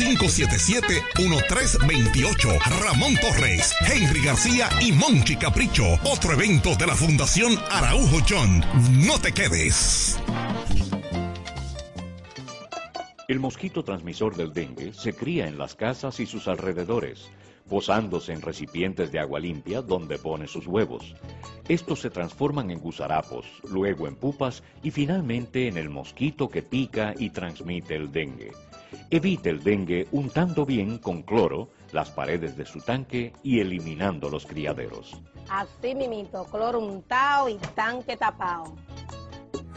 577-1328. Ramón Torres, Henry García y Monchi Capricho. Otro evento de la Fundación Araujo John. No te quedes. El mosquito transmisor del dengue se cría en las casas y sus alrededores, posándose en recipientes de agua limpia donde pone sus huevos. Estos se transforman en gusarapos, luego en pupas y finalmente en el mosquito que pica y transmite el dengue. Evite el dengue untando bien con cloro las paredes de su tanque y eliminando los criaderos. Así mimito, cloro untado y tanque tapado.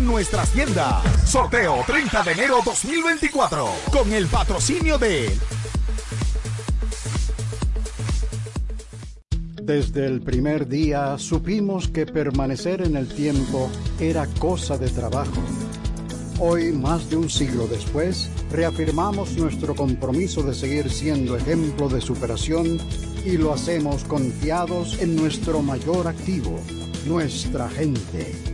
nuestra nuestras tiendas. Sorteo 30 de enero 2024 con el patrocinio de Desde el primer día supimos que permanecer en el tiempo era cosa de trabajo. Hoy, más de un siglo después, reafirmamos nuestro compromiso de seguir siendo ejemplo de superación y lo hacemos confiados en nuestro mayor activo, nuestra gente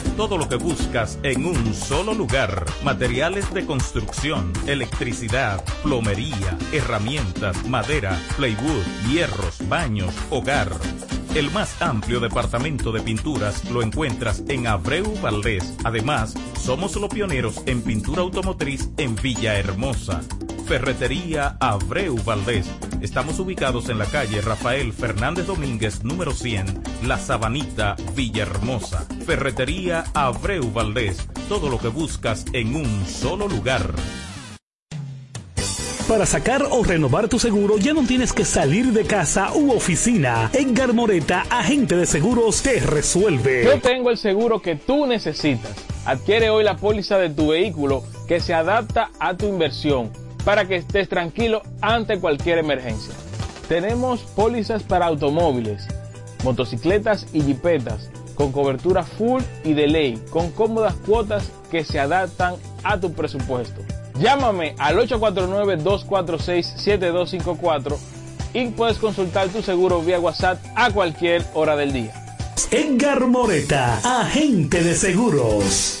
Todo lo que buscas en un solo lugar. Materiales de construcción, electricidad, plomería, herramientas, madera, plywood, hierros, baños, hogar el más amplio departamento de pinturas lo encuentras en Abreu Valdés. Además, somos los pioneros en pintura automotriz en Villahermosa. Ferretería Abreu Valdés. Estamos ubicados en la calle Rafael Fernández Domínguez, número 100, La Sabanita, Villahermosa. Ferretería Abreu Valdés. Todo lo que buscas en un solo lugar. Para sacar o renovar tu seguro ya no tienes que salir de casa u oficina. Edgar Moreta, agente de seguros, te resuelve. Yo tengo el seguro que tú necesitas. Adquiere hoy la póliza de tu vehículo que se adapta a tu inversión para que estés tranquilo ante cualquier emergencia. Tenemos pólizas para automóviles, motocicletas y jipetas con cobertura full y de ley, con cómodas cuotas que se adaptan a tu presupuesto. Llámame al 849-246-7254 y puedes consultar tu seguro vía WhatsApp a cualquier hora del día. Edgar Moreta, agente de seguros.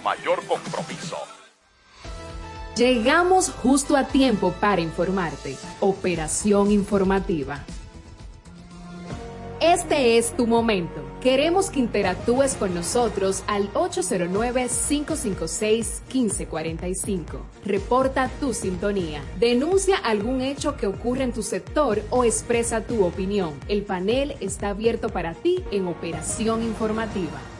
mayor compromiso. Llegamos justo a tiempo para informarte. Operación informativa. Este es tu momento. Queremos que interactúes con nosotros al 809-556-1545. Reporta tu sintonía. Denuncia algún hecho que ocurre en tu sector o expresa tu opinión. El panel está abierto para ti en Operación Informativa.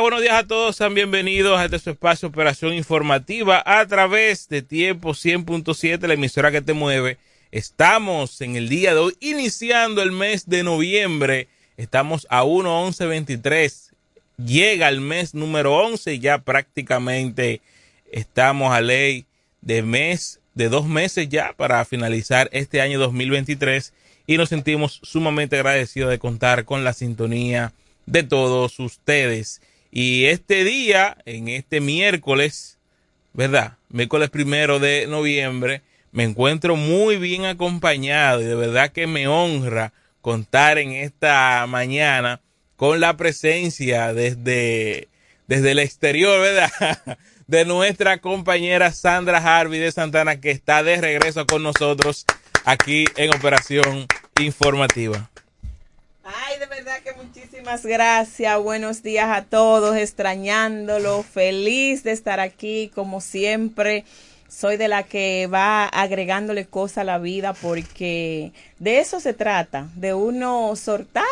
Buenos días a todos, sean bienvenidos a este su espacio Operación Informativa a través de Tiempo 100.7, la emisora que te mueve. Estamos en el día de hoy iniciando el mes de noviembre, estamos a 1.11.23, llega el mes número 11 y ya prácticamente estamos a ley de mes, de dos meses ya para finalizar este año 2023 y nos sentimos sumamente agradecidos de contar con la sintonía de todos ustedes. Y este día, en este miércoles, ¿verdad? Miércoles primero de noviembre, me encuentro muy bien acompañado y de verdad que me honra contar en esta mañana con la presencia desde, desde el exterior, ¿verdad? De nuestra compañera Sandra Harvey de Santana que está de regreso con nosotros aquí en Operación Informativa. Ay, de muchísimas gracias. Buenos días a todos, extrañándolo, feliz de estar aquí como siempre. Soy de la que va agregándole cosas a la vida porque de eso se trata, de uno sortar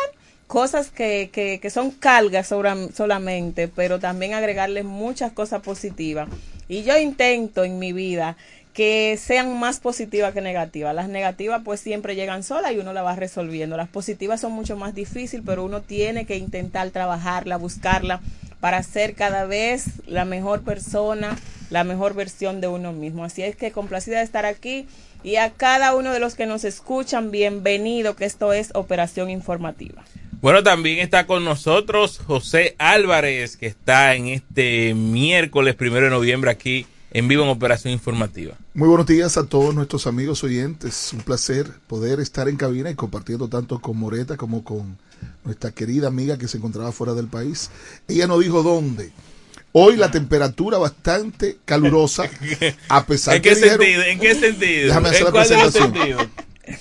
cosas que, que, que son cargas solamente, pero también agregarle muchas cosas positivas. Y yo intento en mi vida que sean más positivas que negativas. Las negativas pues siempre llegan solas y uno la va resolviendo. Las positivas son mucho más difíciles, pero uno tiene que intentar trabajarla, buscarla para ser cada vez la mejor persona, la mejor versión de uno mismo. Así es que complacida de estar aquí y a cada uno de los que nos escuchan, bienvenido que esto es Operación Informativa. Bueno, también está con nosotros José Álvarez, que está en este miércoles primero de noviembre aquí en vivo en Operación Informativa. Muy buenos días a todos nuestros amigos oyentes. Un placer poder estar en cabina y compartiendo tanto con Moreta como con nuestra querida amiga que se encontraba fuera del país. Ella no dijo dónde. Hoy la temperatura bastante calurosa, a pesar ¿En qué sentido? ¿En qué sentido? Déjame hacer la presentación.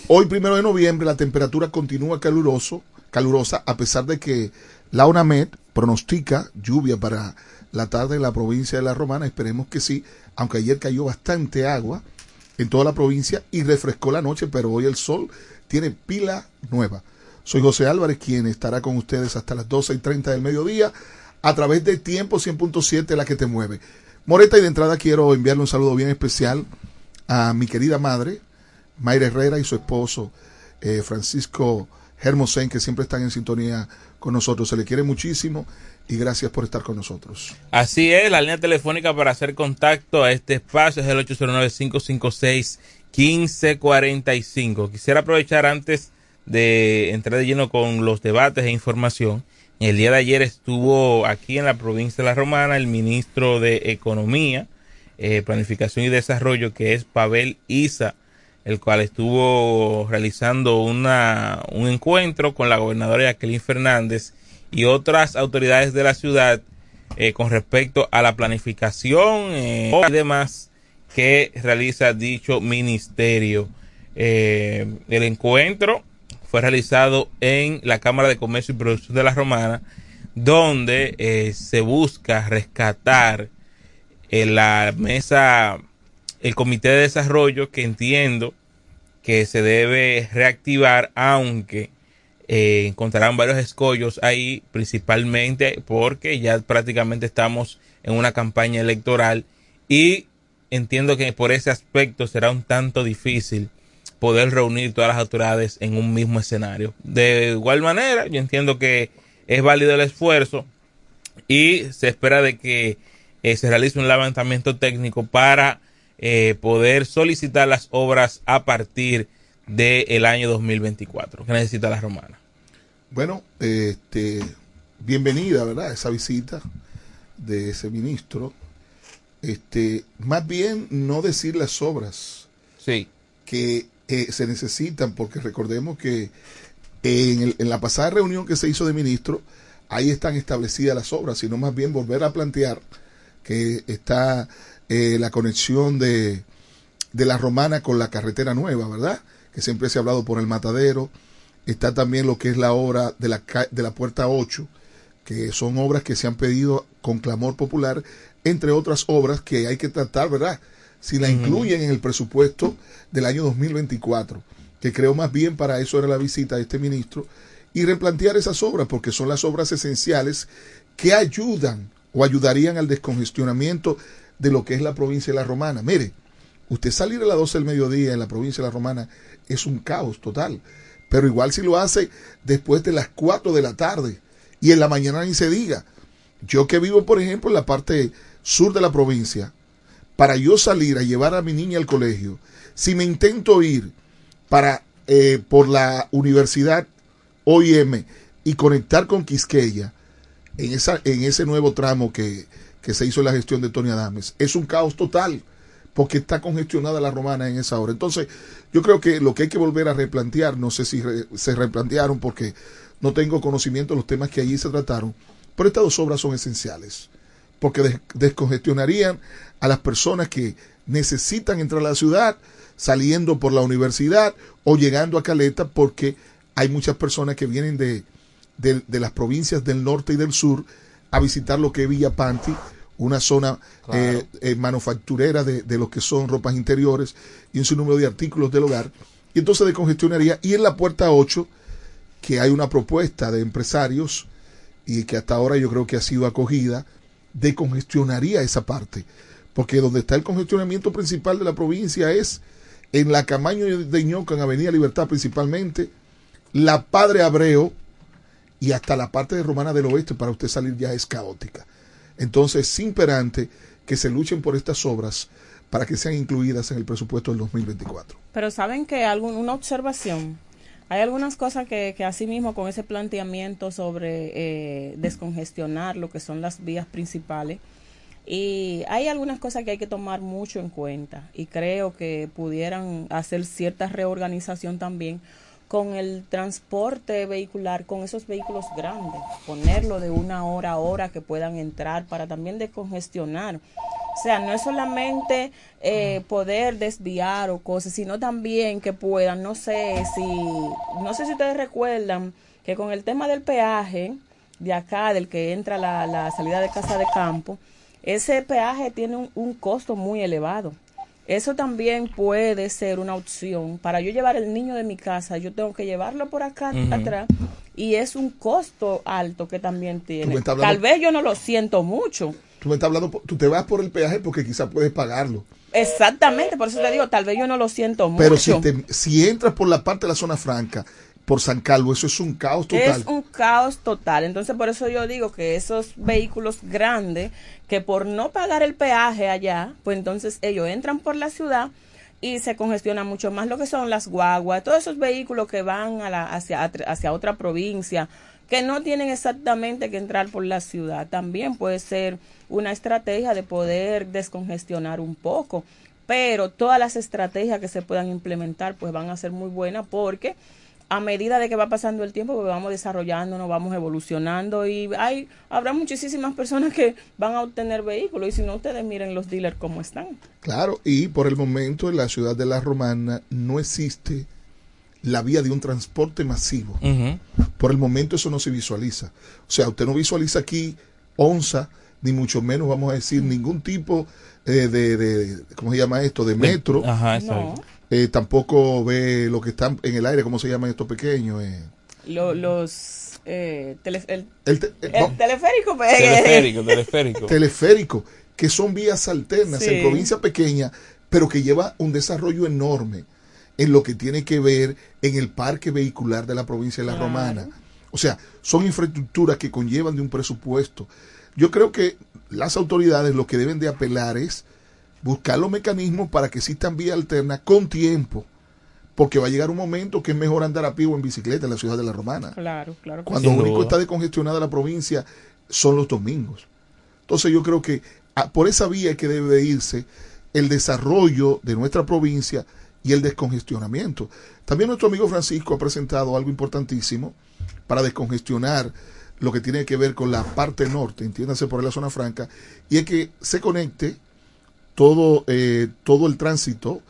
Hoy, primero de noviembre, la temperatura continúa caluroso, calurosa, a pesar de que la UNAMED pronostica lluvia para la tarde en la provincia de La Romana. Esperemos que sí, aunque ayer cayó bastante agua en toda la provincia y refrescó la noche, pero hoy el sol tiene pila nueva. Soy José Álvarez, quien estará con ustedes hasta las 12 y 30 del mediodía a través de Tiempo 100.7, la que te mueve. Moreta, y de entrada quiero enviarle un saludo bien especial a mi querida madre, Mayra Herrera, y su esposo, eh, Francisco Hermosen, que siempre están en sintonía con nosotros. Se le quiere muchísimo y gracias por estar con nosotros. Así es, la línea telefónica para hacer contacto a este espacio es el 809-556-1545. Quisiera aprovechar antes de entrar de lleno con los debates e información. El día de ayer estuvo aquí en la provincia de La Romana el ministro de Economía, eh, Planificación y Desarrollo, que es Pavel Isa, el cual estuvo realizando una, un encuentro con la gobernadora Jacqueline Fernández y otras autoridades de la ciudad eh, con respecto a la planificación eh, y demás que realiza dicho ministerio. Eh, el encuentro fue realizado en la Cámara de Comercio y Producción de la Romana, donde se busca rescatar la mesa, el Comité de Desarrollo, que entiendo que se debe reactivar, aunque eh, encontrarán varios escollos ahí, principalmente porque ya prácticamente estamos en una campaña electoral y entiendo que por ese aspecto será un tanto difícil poder reunir todas las autoridades en un mismo escenario. De igual manera, yo entiendo que es válido el esfuerzo y se espera de que eh, se realice un levantamiento técnico para eh, poder solicitar las obras a partir del año 2024 que necesita la romana. Bueno, este, bienvenida, ¿verdad? Esa visita de ese ministro. Este, más bien no decir las obras sí. que eh, se necesitan, porque recordemos que en, en, la pasada reunión que se hizo de ministro, ahí están establecidas las obras, sino más bien volver a plantear que está eh, la conexión de, de la romana con la carretera nueva, ¿verdad? Que siempre se ha hablado por el matadero. Está también lo que es la obra de la, de la puerta 8, que son obras que se han pedido con clamor popular, entre otras obras que hay que tratar, ¿verdad? Si la incluyen en el presupuesto del año 2024, que creo más bien para eso era la visita de este ministro, y replantear esas obras, porque son las obras esenciales que ayudan o ayudarían al descongestionamiento de lo que es la provincia de La Romana. Mire, usted salir a las 12 del mediodía en la provincia de La Romana es un caos total, pero igual si lo hace después de las 4 de la tarde y en la mañana ni se diga. Yo que vivo, por ejemplo, en la parte sur de la provincia, para yo salir a llevar a mi niña al colegio, si me intento ir para eh, por la universidad OIM y conectar con Quisqueya, en, esa, en ese nuevo tramo que, que se hizo en la gestión de Tony Adames. Es un caos total porque está congestionada la romana en esa hora. Entonces, yo creo que lo que hay que volver a replantear, no sé si se replantearon porque no tengo conocimiento de los temas que allí se trataron, pero estas dos obras son esenciales, porque descongestionarían a las personas que necesitan entrar a la ciudad, saliendo por la universidad o llegando a Caleta, porque hay muchas personas que vienen de, de, las provincias del norte y del sur a visitar lo que es Villa Panti, una zona eh, eh, manufacturera de, de, lo que son ropas interiores y un sinnúmero de artículos del hogar. Y entonces de congestionaría. Y en la puerta 8, que hay una propuesta de empresarios y que hasta ahora yo creo que ha sido acogida, de congestionaría esa parte. Porque donde está el congestionamiento principal de la provincia es en la Camaño de Ñoca, en Avenida Libertad principalmente, la Padre Abreu, y hasta la parte de Romana del Oeste para usted salir ya es caótica. Entonces, es imperante que se luchen por estas obras para que sean incluidas en el presupuesto del 2024. Pero saben que algún, una observación, hay algunas cosas que, que asimismo con ese planteamiento sobre eh, descongestionar lo que son las vías principales, y hay algunas cosas que hay que tomar mucho en cuenta y creo que pudieran hacer cierta reorganización también con el transporte vehicular, con esos vehículos grandes, ponerlo de una hora a hora que puedan entrar para también descongestionar. O sea, no es solamente eh, poder desviar o cosas, sino también que puedan, no sé si, no sé si ustedes recuerdan que con el tema del peaje de acá, del que entra la, la salida de casa de campo, ese peaje tiene un costo muy elevado. Eso también puede ser una opción. Para yo llevar el niño de mi casa, yo tengo que llevarlo por acá atrás y es un costo alto que también tiene. Tal vez yo no lo siento mucho. Tú me estás hablando, tú te vas por el peaje porque quizás puedes pagarlo. Exactamente, por eso te digo, tal vez yo no lo siento mucho. Pero si, si entras por la parte de la zona franca, por San Calvo, eso es un caos total. Es un caos total. Entonces, por eso yo digo que esos vehículos grandes, que por no pagar el peaje allá, pues entonces ellos entran por la ciudad y se congestiona mucho más lo que son las guaguas, todos esos vehículos que van a la, hacia, hacia otra provincia, que no tienen exactamente que entrar por la ciudad. También puede ser una estrategia de poder descongestionar un poco, pero todas las estrategias que se puedan implementar pues van a ser muy buenas porque a medida de que va pasando el tiempo, pues vamos desarrollando, nos vamos evolucionando y hay habrá muchísimas personas que van a obtener vehículos y si no ustedes miren los dealers cómo están. Claro, y por el momento en la ciudad de La Romana no existe la vía de un transporte masivo. Por el momento eso no se visualiza. O sea, usted no visualiza aquí onza, ni mucho menos vamos a decir ningún tipo eh, de, de, ¿cómo se llama esto? De metro. Ajá, no. Eh, tampoco ve lo que están en el aire, ¿cómo se llaman estos pequeños? Eh. los eh, tele, el, el, te, el no. teleférico, pues. teleférico, teleférico. teleférico, que son vías alternas sí. en provincia pequeña, pero que lleva un desarrollo enorme en lo que tiene que ver en el parque vehicular de la provincia de La claro. Romana. O sea, son infraestructuras que conllevan de un presupuesto. Yo creo que las autoridades lo que deben de apelar es buscar los mecanismos para que existan vías alternas con tiempo, porque va a llegar un momento que es mejor andar a pie o en bicicleta en la ciudad de La Romana. Claro, claro. Cuando lo único está descongestionada la provincia son los domingos. Entonces yo creo que por esa vía es que debe irse el desarrollo de nuestra provincia y el descongestionamiento. También nuestro amigo Francisco ha presentado algo importantísimo para descongestionar lo que tiene que ver con la parte norte, entiéndase por la zona franca, y es que se conecte todo, eh, todo el tránsito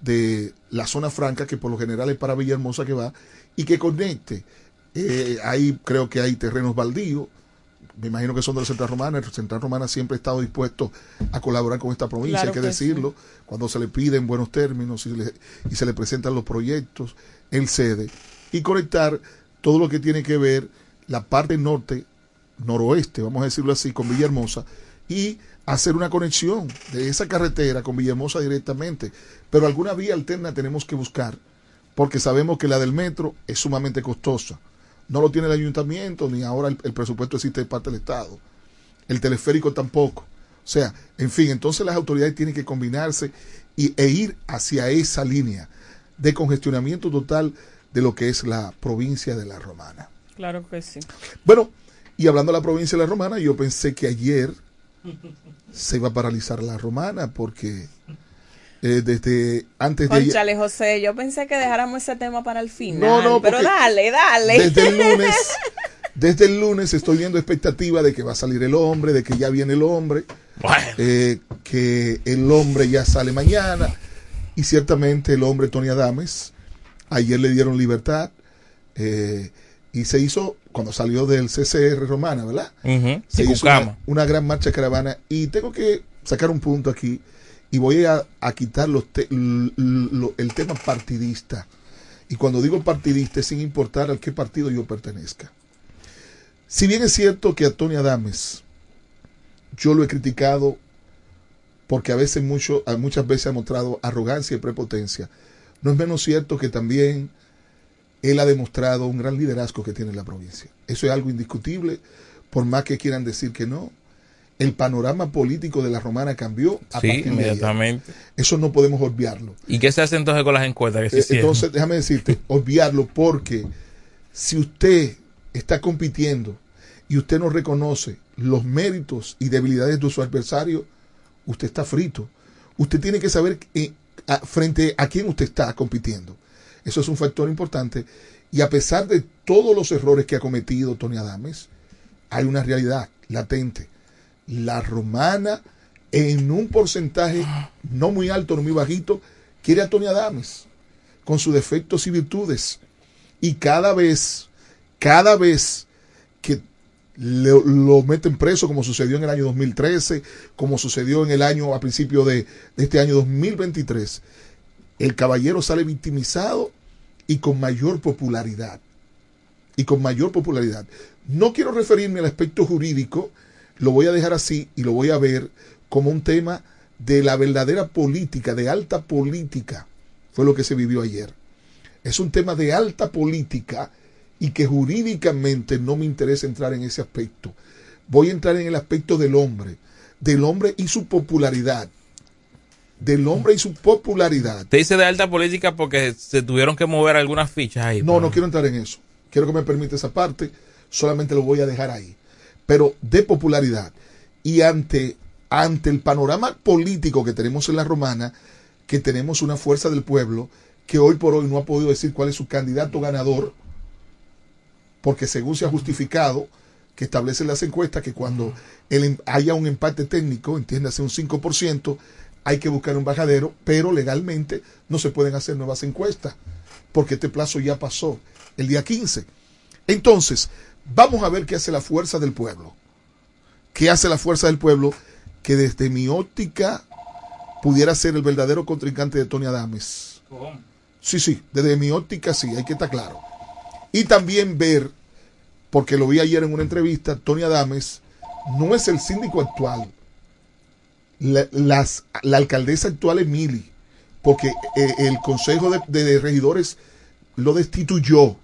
de la zona franca, que por lo general es para Villahermosa que va, y que conecte. Eh, ahí creo que hay terrenos baldíos, me imagino que son de la Central Romana, el Central Romana siempre ha estado dispuesto a colaborar con esta provincia, claro hay que, que decirlo, sí. cuando se le pide en buenos términos y, le, y se le presentan los proyectos, él cede, y conectar todo lo que tiene que ver la parte norte, noroeste, vamos a decirlo así, con Villahermosa, y hacer una conexión de esa carretera con Villahermosa directamente. Pero alguna vía alterna tenemos que buscar, porque sabemos que la del metro es sumamente costosa. No lo tiene el ayuntamiento, ni ahora el, el presupuesto existe de parte del Estado. El teleférico tampoco. O sea, en fin, entonces las autoridades tienen que combinarse y, e ir hacia esa línea de congestionamiento total de lo que es la provincia de La Romana. Claro que sí. Bueno, y hablando de la provincia de La Romana, yo pensé que ayer se iba a paralizar la romana porque eh, desde antes de Conchale, ayer, José, yo pensé que dejáramos ese tema para el final, no, no, pero dale, dale. Desde el lunes, desde el lunes estoy viendo expectativa de que va a salir el hombre, de que ya viene el hombre, bueno. eh, que el hombre ya sale mañana y ciertamente el hombre Tony Adames ayer le dieron libertad eh, y se hizo cuando salió del CCR Romana, ¿verdad? Uh -huh. Se hizo una, una, gran marcha caravana y tengo que sacar un punto aquí y voy a, a quitar los te, lo, el tema partidista. Y cuando digo partidista es sin importar al qué partido yo pertenezca. Si bien es cierto que a Tony Adames yo lo he criticado porque a veces mucho, muchas veces ha mostrado arrogancia y prepotencia, no es menos cierto que también él ha demostrado un gran liderazgo que tiene la provincia. Eso es algo indiscutible, por más que quieran decir que no. El panorama político de la romana cambió a sí, partir inmediatamente. De Eso no podemos obviarlo. ¿Y qué se hace entonces con las encuestas? Que se eh, entonces, déjame decirte, obviarlo porque si usted está compitiendo y usted no reconoce los méritos y debilidades de su adversario, usted está frito. Usted tiene que saber eh, a, frente a quién usted está compitiendo. Eso es un factor importante. Y a pesar de todos los errores que ha cometido Tony Adames, hay una realidad latente. La romana, en un porcentaje no muy alto, no muy bajito, quiere a Tony Adames, con sus defectos y virtudes. Y cada vez, cada vez que lo, meten preso, como sucedió en el año 2013, como sucedió en el año, a principio de, de este año 2023, el caballero sale victimizado y con mayor popularidad. Y con mayor popularidad. No quiero referirme al aspecto jurídico, lo voy a dejar así y lo voy a ver como un tema de la verdadera política, de alta política. Fue lo que se vivió ayer. Es un tema de alta política y que jurídicamente no me interesa entrar en ese aspecto. Voy a entrar en el aspecto del hombre, del hombre y su popularidad. Del hombre y su popularidad. Te dice de alta política porque se tuvieron que mover algunas fichas ahí. No, no quiero entrar en eso. Quiero que me permita esa parte. Solamente lo voy a dejar ahí. Pero de popularidad. Y ante, ante el panorama político que tenemos en la romana, que tenemos una fuerza del pueblo que hoy por hoy no ha podido decir cuál es su candidato ganador, porque según se ha justificado, que establecen las encuestas, que cuando el, haya un empate técnico, entiéndase un 5%, hay que buscar un bajadero, pero legalmente no se pueden hacer nuevas encuestas, porque este plazo ya pasó el día 15. Entonces, vamos a ver qué hace la fuerza del pueblo. ¿Qué hace la fuerza del pueblo? Que desde mi óptica pudiera ser el verdadero contrincante de Tony Adames. Sí, sí, desde mi óptica sí, hay que estar claro. Y también ver, porque lo vi ayer en una entrevista, Tony Adames no es el síndico actual. La, las, la alcaldesa actual es Mili, porque eh, el consejo de, de, regidores lo destituyó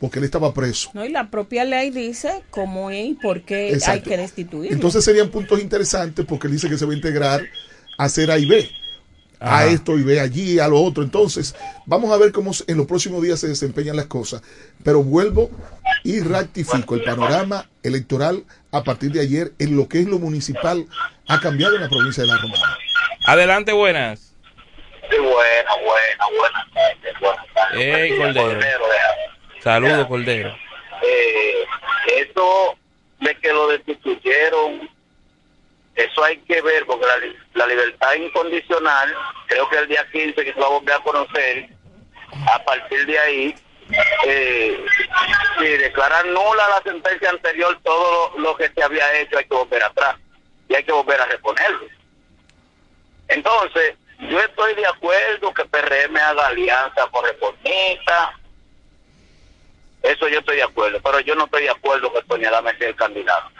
porque él estaba preso. No, y la propia ley dice cómo es y por qué Exacto. hay que destituirlo. Entonces serían puntos interesantes porque él dice que se va a integrar a hacer A y B. Ajá. A esto y B allí, a lo otro. Entonces, vamos a ver cómo en los próximos días se desempeñan las cosas. Pero vuelvo y rectifico. El panorama electoral a partir de ayer en lo que es lo municipal ha cambiado en la provincia de La Romana. Adelante, buenas. Sí, buena, buena, buenas Buenas tardes. Hey, Cordero. Cordero Saludos, Cordero. Eh, eso de que lo destituyeron eso hay que ver, porque la, la, libertad incondicional, creo que el día 15 que se va a volver a conocer, a partir de ahí, eh, si declaran nula la sentencia anterior, todo lo, que se había hecho hay que volver atrás y hay que volver a reponerlo. Entonces, yo estoy de acuerdo que PRM haga alianza por reformista, eso yo estoy de acuerdo, pero yo no estoy de acuerdo que Tony Adame sea el candidato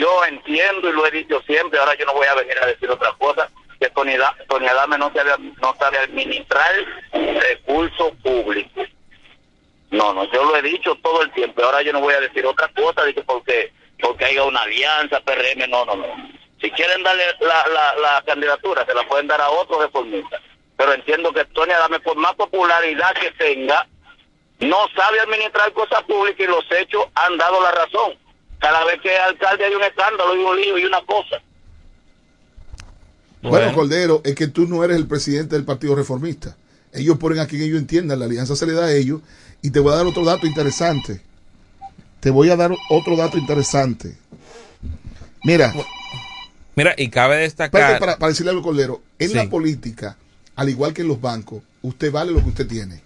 yo entiendo y lo he dicho siempre, ahora yo no voy a venir a decir otra cosa, que Tony, Adame no sabe, no sabe administrar recursos públicos. No, no, yo lo he dicho todo el tiempo, ahora yo no voy a decir otra cosa, de que porque, porque haya una alianza, PRM, no, no, no. Si quieren darle la, la, la candidatura, se la pueden dar a otros reformistas. Pero entiendo que Tony Adame, por más popularidad que tenga, no sabe administrar cosas públicas y los hechos han dado la razón cada vez que alcalde hay un escándalo y un lío y una cosa. Bueno. bueno, Cordero, es que tú no eres el presidente del Partido Reformista. Ellos ponen a quien ellos entiendan, la alianza se le da a ellos. Y te voy a dar otro dato interesante. Te voy a dar otro dato interesante. Mira. Mira, y cabe destacar. Para, para decirle algo, Cordero, en sí. la política, al igual que en los bancos, usted vale lo que usted tiene.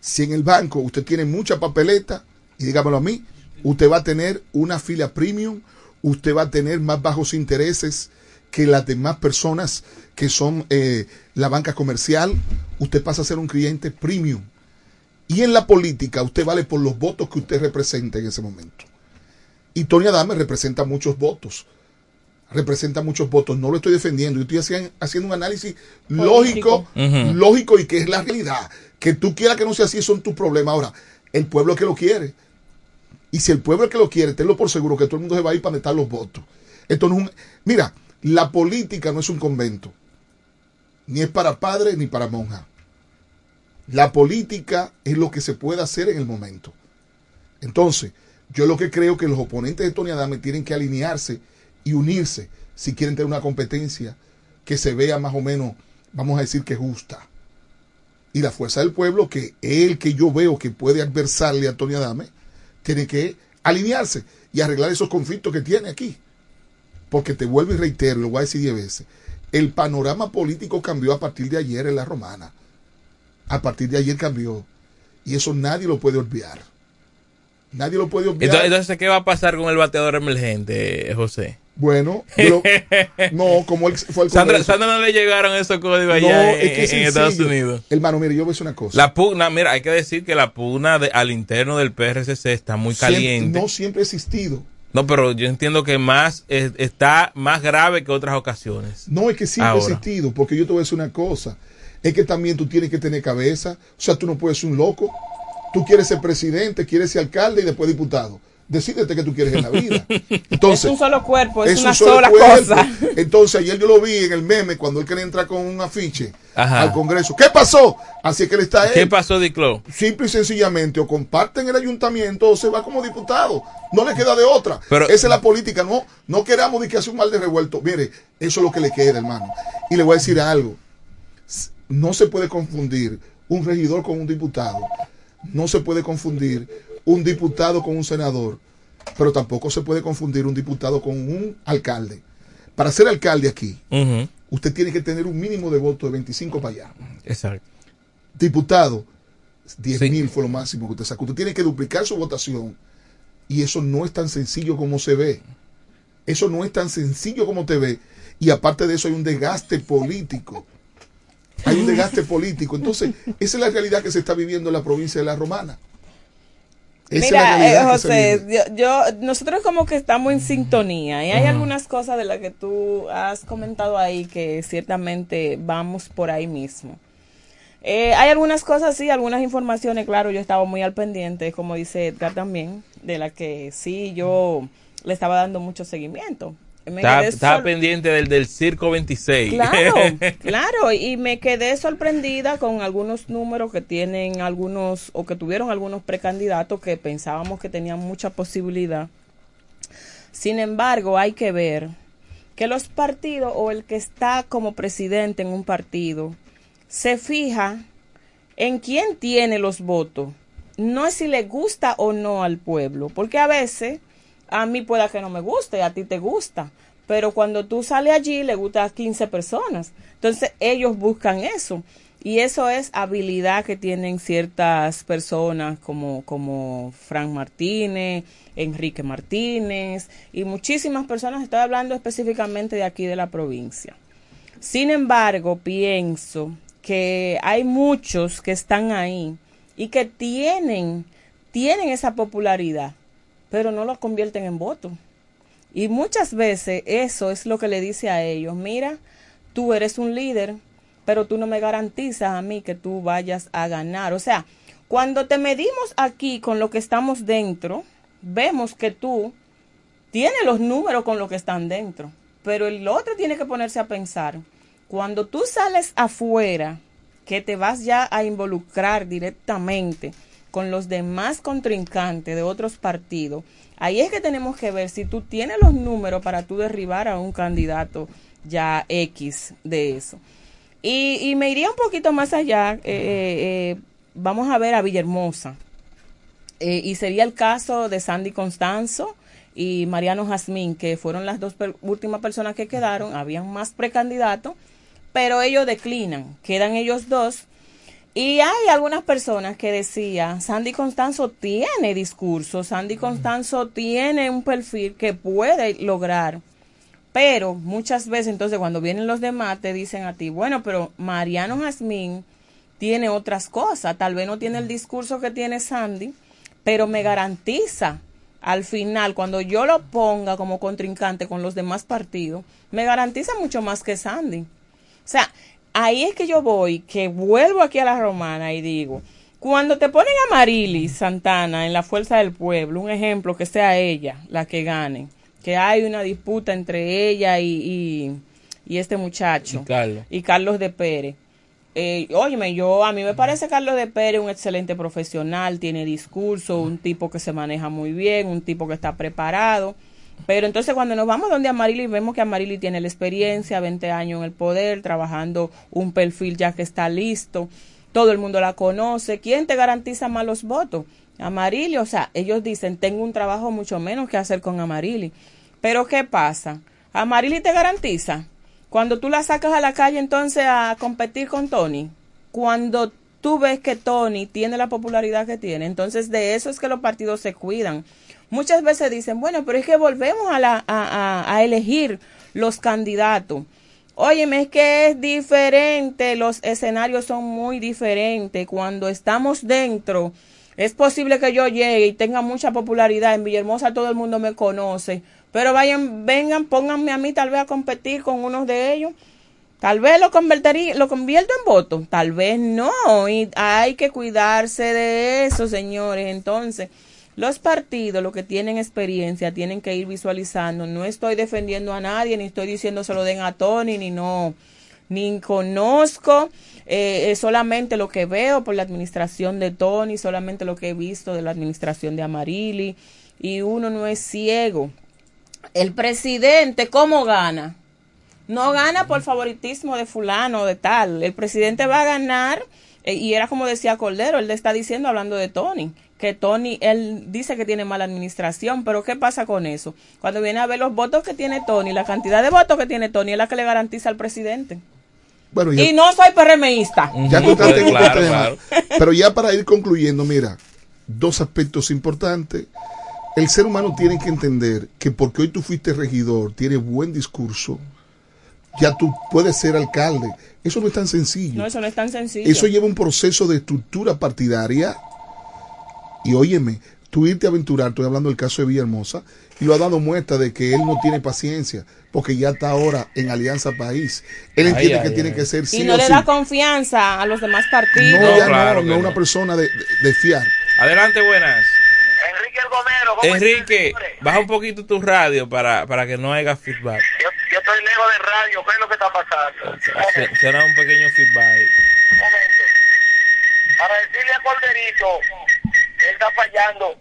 Si en el banco usted tiene mucha papeleta, y dígamelo a mí, usted va a tener una fila premium, usted va a tener más bajos intereses que las demás personas que son eh, la banca comercial, usted pasa a ser un cliente premium. Y en la política usted vale por los votos que usted representa en ese momento. Y Tony Adame representa muchos votos. Representa muchos votos. No lo estoy defendiendo. Yo estoy haciendo un análisis lógico, uh -huh. lógico y que es la realidad. Que tú quieras que no sea así, son tus problemas. Ahora, el pueblo que lo quiere. Y si el pueblo es que lo quiere, tenlo por seguro que todo el mundo se va a ir para meter los votos. Esto no es un. Mira, la política no es un convento. Ni es para padres ni para monjas. La política es lo que se puede hacer en el momento. Entonces, yo lo que creo que los oponentes de Tony Adame tienen que alinearse y unirse si quieren tener una competencia que se vea más o menos, vamos a decir que justa. Y la fuerza del pueblo, que es el que yo veo que puede adversarle a Tony Adame, tiene que alinearse y arreglar esos conflictos que tiene aquí. Porque te vuelvo y reitero, lo voy a decir diez veces, el panorama político cambió a partir de ayer en la romana. A partir de ayer cambió. Y eso nadie lo puede olvidar. Nadie lo puede olvidar. Entonces, ¿qué va a pasar con el bateador emergente, José? Bueno, pero, no, como él fue al Sandra, Sandra, no le llegaron esos códigos allá no, es que en Estados Unidos. Hermano, mire, yo voy a decir una cosa. La pugna, mira, hay que decir que la pugna de, al interno del PRCC está muy caliente. Siempre, no siempre ha existido. No, pero yo entiendo que más es, está más grave que otras ocasiones. No, es que siempre ha existido, porque yo te voy a decir una cosa. es que también tú tienes que tener cabeza. O sea, tú no puedes ser un loco. Tú quieres ser presidente, quieres ser alcalde y después diputado. Decídete que tú quieres en la vida. Entonces, es un solo cuerpo, es, es una un solo sola cuerpo. cosa. Entonces, ayer yo lo vi en el meme cuando él quería entrar con un afiche Ajá. al Congreso. ¿Qué pasó? Así que él está ¿Qué él. pasó, Diclo? Simple y sencillamente, o comparten el ayuntamiento o se va como diputado. No le queda de otra. Pero- Esa es la política. No, no queramos de que hace un mal de revuelto. Mire, eso es lo que le queda, hermano. Y le voy a decir algo. No se puede confundir un regidor con un diputado. No se puede confundir un diputado con un senador. Pero tampoco se puede confundir un diputado con un alcalde. Para ser alcalde aquí, usted tiene que tener un mínimo de votos de 25 para allá. Exacto. Diputado, 10 mil fue lo máximo que usted sacó. Usted tiene que duplicar su votación. Y eso no es tan sencillo como se ve. Eso no es tan sencillo como te ve. Y aparte de eso hay un desgaste político. Hay un desgaste político. Entonces, esa es la realidad que se está viviendo en la provincia de La Romana. Esa es la Mira, eh, José, yo, yo- nosotros como que estamos en sintonía y hay algunas cosas de las que tú has comentado ahí que ciertamente vamos por ahí mismo. Eh, hay algunas cosas, sí, algunas informaciones, claro, yo estaba muy al pendiente, como dice Edgar también, de la que sí yo le estaba dando mucho seguimiento. Me estaba sor- pendiente del, del Circo 26. Claro, claro, y me quedé sorprendida con algunos números que tienen algunos o que tuvieron algunos precandidatos que pensábamos que tenían mucha posibilidad. Sin embargo, hay que ver que los partidos o el que está como presidente en un partido se fija en quién tiene los votos. No es si le gusta o no al pueblo, porque a veces a mí pueda que no me guste, a ti te gusta, pero cuando tú sales allí le gusta a 15 personas. Entonces ellos buscan eso. Y eso es habilidad que tienen ciertas personas como, como Frank Martínez, Enrique Martínez y muchísimas personas. Estoy hablando específicamente de aquí de la provincia. Sin embargo, pienso que hay muchos que están ahí y que tienen, tienen esa popularidad, pero no lo convierten en voto. Y muchas veces eso es lo que le dice a ellos, mira, tú eres un líder, pero tú no me garantizas a mí que tú vayas a ganar. O sea, cuando te medimos aquí con lo que estamos dentro, vemos que tú tienes los números con lo que están dentro, pero el otro tiene que ponerse a pensar, cuando tú sales afuera, que te vas ya a involucrar directamente con los demás contrincantes de otros partidos, ahí es que tenemos que ver si tú tienes los números para tú derribar a un candidato ya X de eso. Y, me iría un poquito más allá, eh, eh, vamos a ver a Villahermosa, eh, y sería el caso de Sandy Constanzo y Mariano Jazmín, que fueron las dos últimas personas que quedaron, habían más precandidatos, pero ellos declinan, quedan ellos dos. Y hay algunas personas que decían, Sandy Constanzo tiene discurso, Sandy Constanzo tiene un perfil que puede lograr, pero muchas veces entonces cuando vienen los demás te dicen a ti, bueno, pero Mariano Jazmín tiene otras cosas, tal vez no tiene el discurso que tiene Sandy, pero me garantiza al final, cuando yo lo ponga como contrincante con los demás partidos, me garantiza mucho más que Sandy. O sea, ahí es que yo voy, que vuelvo aquí a la romana y digo, cuando te ponen a Marily Santana en la fuerza del pueblo, un ejemplo que sea ella la que gane, que hay una disputa entre ella y, y, y este muchacho Y Carlos. y Carlos de Pérez. Eh, óyeme, yo a mí me parece Carlos de Pérez un excelente profesional, tiene discurso, un tipo que se maneja muy bien, un tipo que está preparado. Pero entonces cuando nos vamos donde Amarili vemos que Amarili tiene la experiencia, 20 años en el poder, trabajando un perfil ya que está listo, todo el mundo la conoce. ¿Quién te garantiza más los votos? Amarili, o sea, ellos dicen, tengo un trabajo mucho menos que hacer con Amarili. Pero ¿qué pasa? Amarili te garantiza. Cuando tú la sacas a la calle entonces a competir con Tony, cuando tú ves que Tony tiene la popularidad que tiene, entonces de eso es que los partidos se cuidan. Muchas veces dicen, bueno, pero es que volvemos a, la, a, a, a elegir los candidatos. Óyeme, es que es diferente, los escenarios son muy diferentes. Cuando estamos dentro, es posible que yo llegue y tenga mucha popularidad. En Villahermosa todo el mundo me conoce. Pero vayan, vengan, pónganme a mí tal vez a competir con unos de ellos. Tal vez lo convertiría, lo convierto en voto, tal vez no, y hay que cuidarse de eso, señores. Entonces, los partidos, los que tienen experiencia, tienen que ir visualizando. No estoy defendiendo a nadie, ni estoy diciendo se lo den a Tony, ni no, ni conozco. Eh, solamente lo que veo por la administración de Tony, solamente lo que he visto de la administración de Amarili. Y uno no es ciego. El presidente, ¿cómo gana? no gana por favoritismo de fulano, de tal. El presidente va a ganar, eh, y era como decía Cordero, él le está diciendo, hablando de Tony, que Tony, él dice que tiene mala administración, pero ¿qué pasa con eso? Cuando viene a ver los votos que tiene Tony, la cantidad de votos que tiene Tony es la que le garantiza al presidente. Bueno, y no soy PRMista. Ya Pero ya para ir concluyendo, mira, dos aspectos importantes. El ser humano tiene que entender que porque hoy tú fuiste regidor, tienes buen discurso, ya tú puedes ser alcalde. Eso no es tan sencillo. No, eso no es tan sencillo. Eso lleva un proceso de estructura partidaria. Y óyeme, tú irte a aventurar, estoy hablando del caso de Villahermosa, y lo ha dado muestra de que él no tiene paciencia, porque ya está ahora en Alianza País. Él entiende que tiene que ser sí Y no le da confianza a los demás partidos. No, ya no, no, es una persona de, fiar. Adelante, buenas. Enrique El Gomero. Enrique, baja un poquito tu radio para, para que no haya feedback yo estoy lejos de radio, ¿qué es lo que está pasando? Será un pequeño feedback. Un momento. Para decirle a Corderito, él está fallando.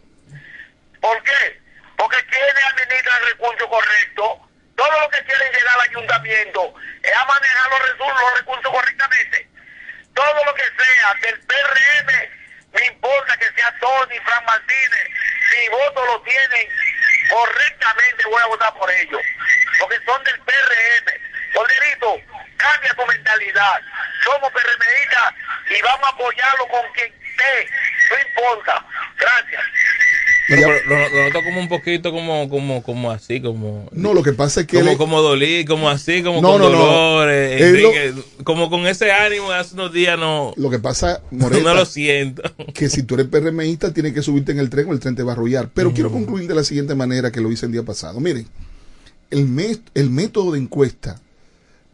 ¿Por qué? Porque quienes administra el recurso correcto, todo lo que quieren llegar al ayuntamiento es a manejar los recursos, correctamente. Todo lo que sea del PRM, no importa que sea Tony, Fran Martínez, si votos lo tienen correctamente, voy a votar por ellos porque son del PRM. Poderito, cambia tu mentalidad. Somos PRMistas y vamos a apoyarlo con quien esté, no importa. Gracias. Pero, lo, noto como un poquito como como como así como no lo que pasa es que como como dolí como así como con dolores como con ese ánimo hace unos días no. Lo que pasa Moreta, no lo siento. que si tú eres PRMista tienes que subirte en el tren o el tren te va a arrollar. Pero quiero concluir de la siguiente manera que lo hice el día pasado. Miren el, el método de encuesta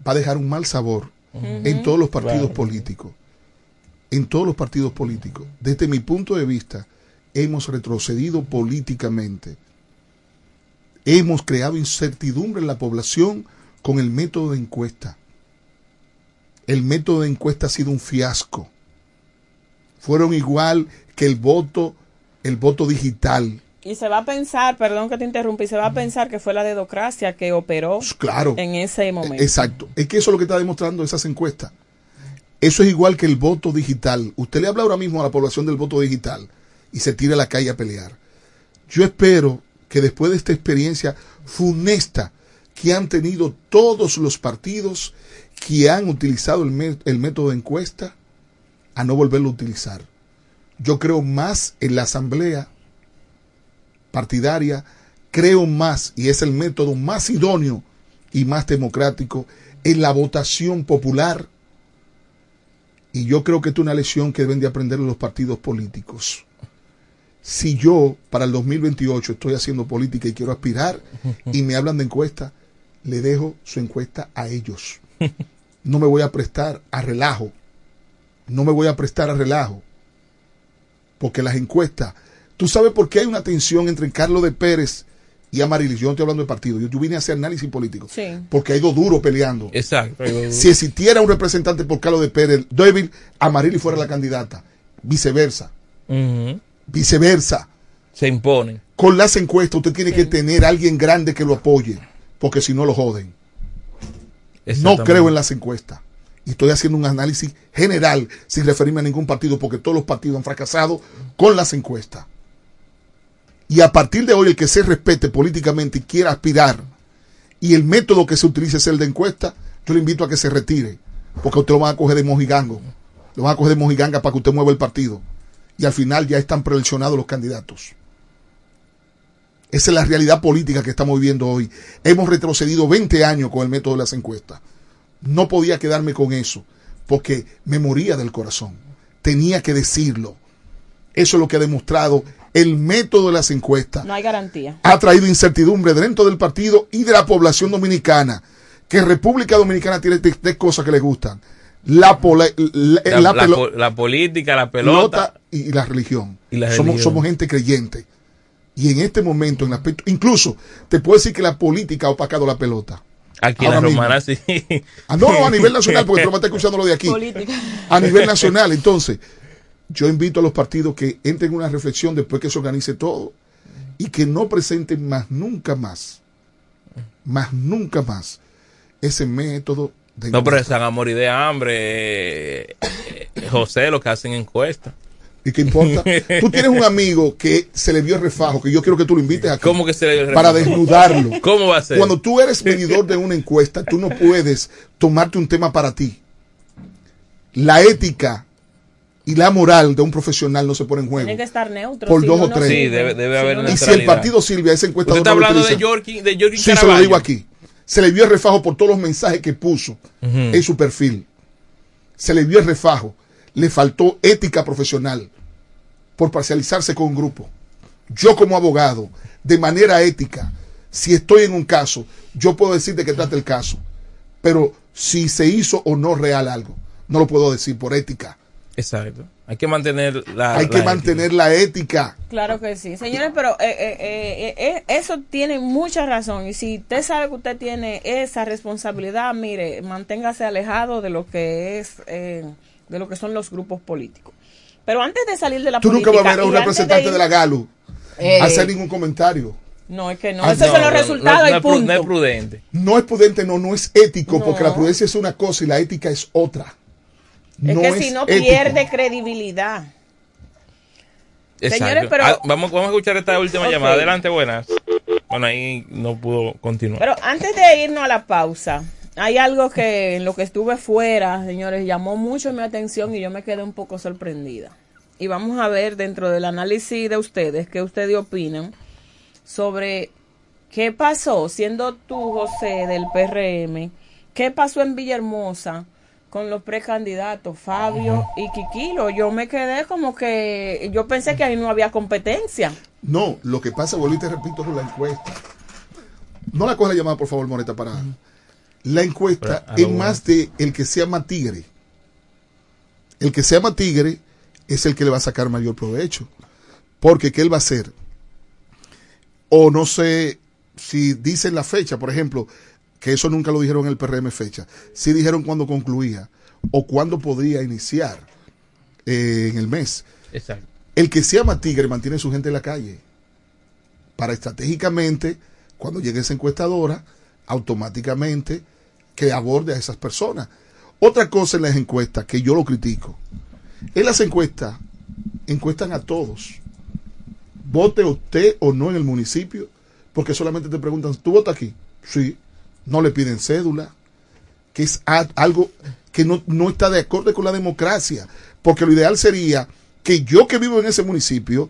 va a dejar un mal sabor en todos los partidos políticos. En todos los partidos políticos. Desde mi punto de vista, hemos retrocedido políticamente. Hemos creado incertidumbre en la población con el método de encuesta. El método de encuesta ha sido un fiasco. Fueron igual que el voto, el voto digital y se va a pensar, perdón que te interrumpa, y se va a pensar que fue la dedocracia que operó pues claro, en ese momento. Exacto. Es que eso es lo que está demostrando esas encuestas. Eso es igual que el voto digital. Usted le habla ahora mismo a la población del voto digital y se tira a la calle a pelear. Yo espero que después de esta experiencia funesta que han tenido todos los partidos que han utilizado el, el método de encuesta, a no volverlo a utilizar. Yo creo más en la asamblea partidaria, creo más, y es el método más idóneo y más democrático, en la votación popular. Y yo creo que es una lección que deben de aprender los partidos políticos. Si yo para el 2028 estoy haciendo política y quiero aspirar y me hablan de encuesta, le dejo su encuesta a ellos. No me voy a prestar a relajo. No me voy a prestar a relajo. Porque las encuestas ¿Tú sabes por qué hay una tensión entre Carlos de Pérez y Amarilis? Yo no estoy hablando de partido, yo, vine a hacer análisis político. Sí. Porque hay dos duros peleando. Exacto. Si existiera un representante por Carlos de Pérez débil, Amarilis fuera la candidata. Viceversa. Viceversa. Se impone. Con las encuestas usted tiene que tener a alguien grande que lo apoye, porque si no lo joden. No creo en las encuestas. Y estoy haciendo un análisis general sin referirme a ningún partido, porque todos los partidos han fracasado con las encuestas. Y a partir de hoy, el que se respete políticamente y quiera aspirar, y el método que se utilice es el de encuesta, yo le invito a que se retire, porque usted lo van a coger de mojigango. Lo van a coger de mojiganga para que usted mueva el partido. Y al final ya están preeleccionados los candidatos. Esa es la realidad política que estamos viviendo hoy. Hemos retrocedido 20 años con el método de las encuestas. No podía quedarme con eso, porque me moría del corazón. Tenía que decirlo. Eso es lo que ha demostrado el método de las encuestas. No hay garantía. Ha traído incertidumbre dentro del partido y de la población dominicana que República Dominicana tiene tres cosas que le gustan. La, la, política, la pelota, y, la religión. somos, somos gente creyente. Y en este momento, en aspecto, incluso te puedo decir que la política ha opacado la pelota. Aquí en la romana sí. Ah, no, a nivel nacional, porque tú me estás escuchando lo de aquí. A nivel nacional, entonces, yo invito a los partidos que entren en una reflexión después que se organice todo y que no presenten más nunca más, más nunca más, ese método de... No, pero es amor y de hambre, eh, José, lo que hacen encuestas. ¿Y qué importa? Tú tienes un amigo que se le vio el refajo, que yo quiero que tú lo invites aquí. ¿Cómo que se le vio el refajo? Para desnudarlo. ¿Cómo va a ser? Cuando tú eres medidor de una encuesta, tú no puedes tomarte un tema para ti. La ética y la moral de un profesional no se pone en juego. Tiene que estar neutro. Por dos o tres. Sí, debe, haber Y si el partido Silvia, esa encuesta ¿Usted está hablando de Yorkie, de Sí, se lo digo aquí. Se le vio el refajo por todos los mensajes que puso en su perfil. Se le vio el refajo. Le faltó ética profesional por parcializarse con un grupo. Yo como abogado, de manera ética, si estoy en un caso, yo puedo decir de qué trata el caso. Pero si se hizo o no real algo, no lo puedo decir por ética. Exacto. Hay que mantener la Hay que mantener la ética. Claro que sí. Señores, pero eh, eh, eh, eso tiene mucha razón. Y si usted sabe que usted tiene esa responsabilidad, mire, manténgase alejado de lo que es, de lo que son los grupos políticos. Pero antes de salir de la Tú nunca vas a ver a un representante de, la GALU eh, hacer ningún comentario. No, es que no. Esos son los resultados no, y punto. No es prudente. No es prudente, no, no es ético, porque la prudencia es una cosa y la ética es otra. Es que si no pierde credibilidad. Señores, pero... Ah, vamos, vamos a escuchar esta última llamada. Adelante, buenas. Bueno, ahí no pudo continuar. Pero antes de irnos a la pausa, hay algo que en lo que estuve fuera, señores, llamó mucho mi atención y yo me quedé un poco sorprendida. Y vamos a ver dentro del análisis de ustedes qué ustedes opinan sobre qué pasó, siendo tú, José, del PRM, qué pasó en Villahermosa con los precandidatos Fabio y Quiquilo. Yo me quedé como que yo pensé que ahí no había competencia. No, lo que pasa, vuelvo y te repito, con la encuesta. No la coja la llamada, por favor, Moreta, para la encuesta es más de el que se llama tigre. El que se llama tigre es el que le va a sacar mayor provecho. Porque ¿qué él va a hacer? O no sé si dicen la fecha, por ejemplo, que eso nunca lo dijeron en el PRM fecha. Si dijeron cuándo concluía o cuándo podría iniciar eh, en el mes. Exacto. El que se llama tigre mantiene su gente en la calle. Para estratégicamente, cuando llegue esa encuestadora, automáticamente que aborde a esas personas. Otra cosa en las encuestas que yo lo critico. En las encuestas encuestan a todos. Vote usted o no en el municipio, porque solamente te preguntan, ¿tú votas aquí? Sí. No le piden cédula, que es algo que no, no está de acuerdo con la democracia, porque lo ideal sería que yo que vivo en ese municipio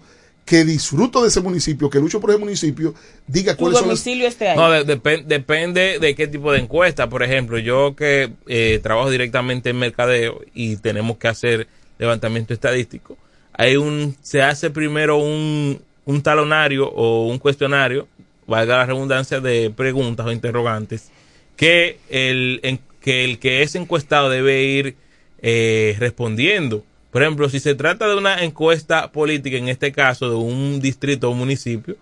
que disfruto de ese municipio, que lucho por ese municipio, diga cuál es domicilio este No, depende de qué tipo de encuesta. Por ejemplo, yo que eh, trabajo directamente en mercadeo y tenemos que hacer levantamiento estadístico, hay un, se hace primero un, un talonario o un cuestionario, valga la redundancia de preguntas o interrogantes, que el, en, que, el que es encuestado debe ir eh, respondiendo por ejemplo, si se trata de una encuesta política, en este caso de un distrito o municipio,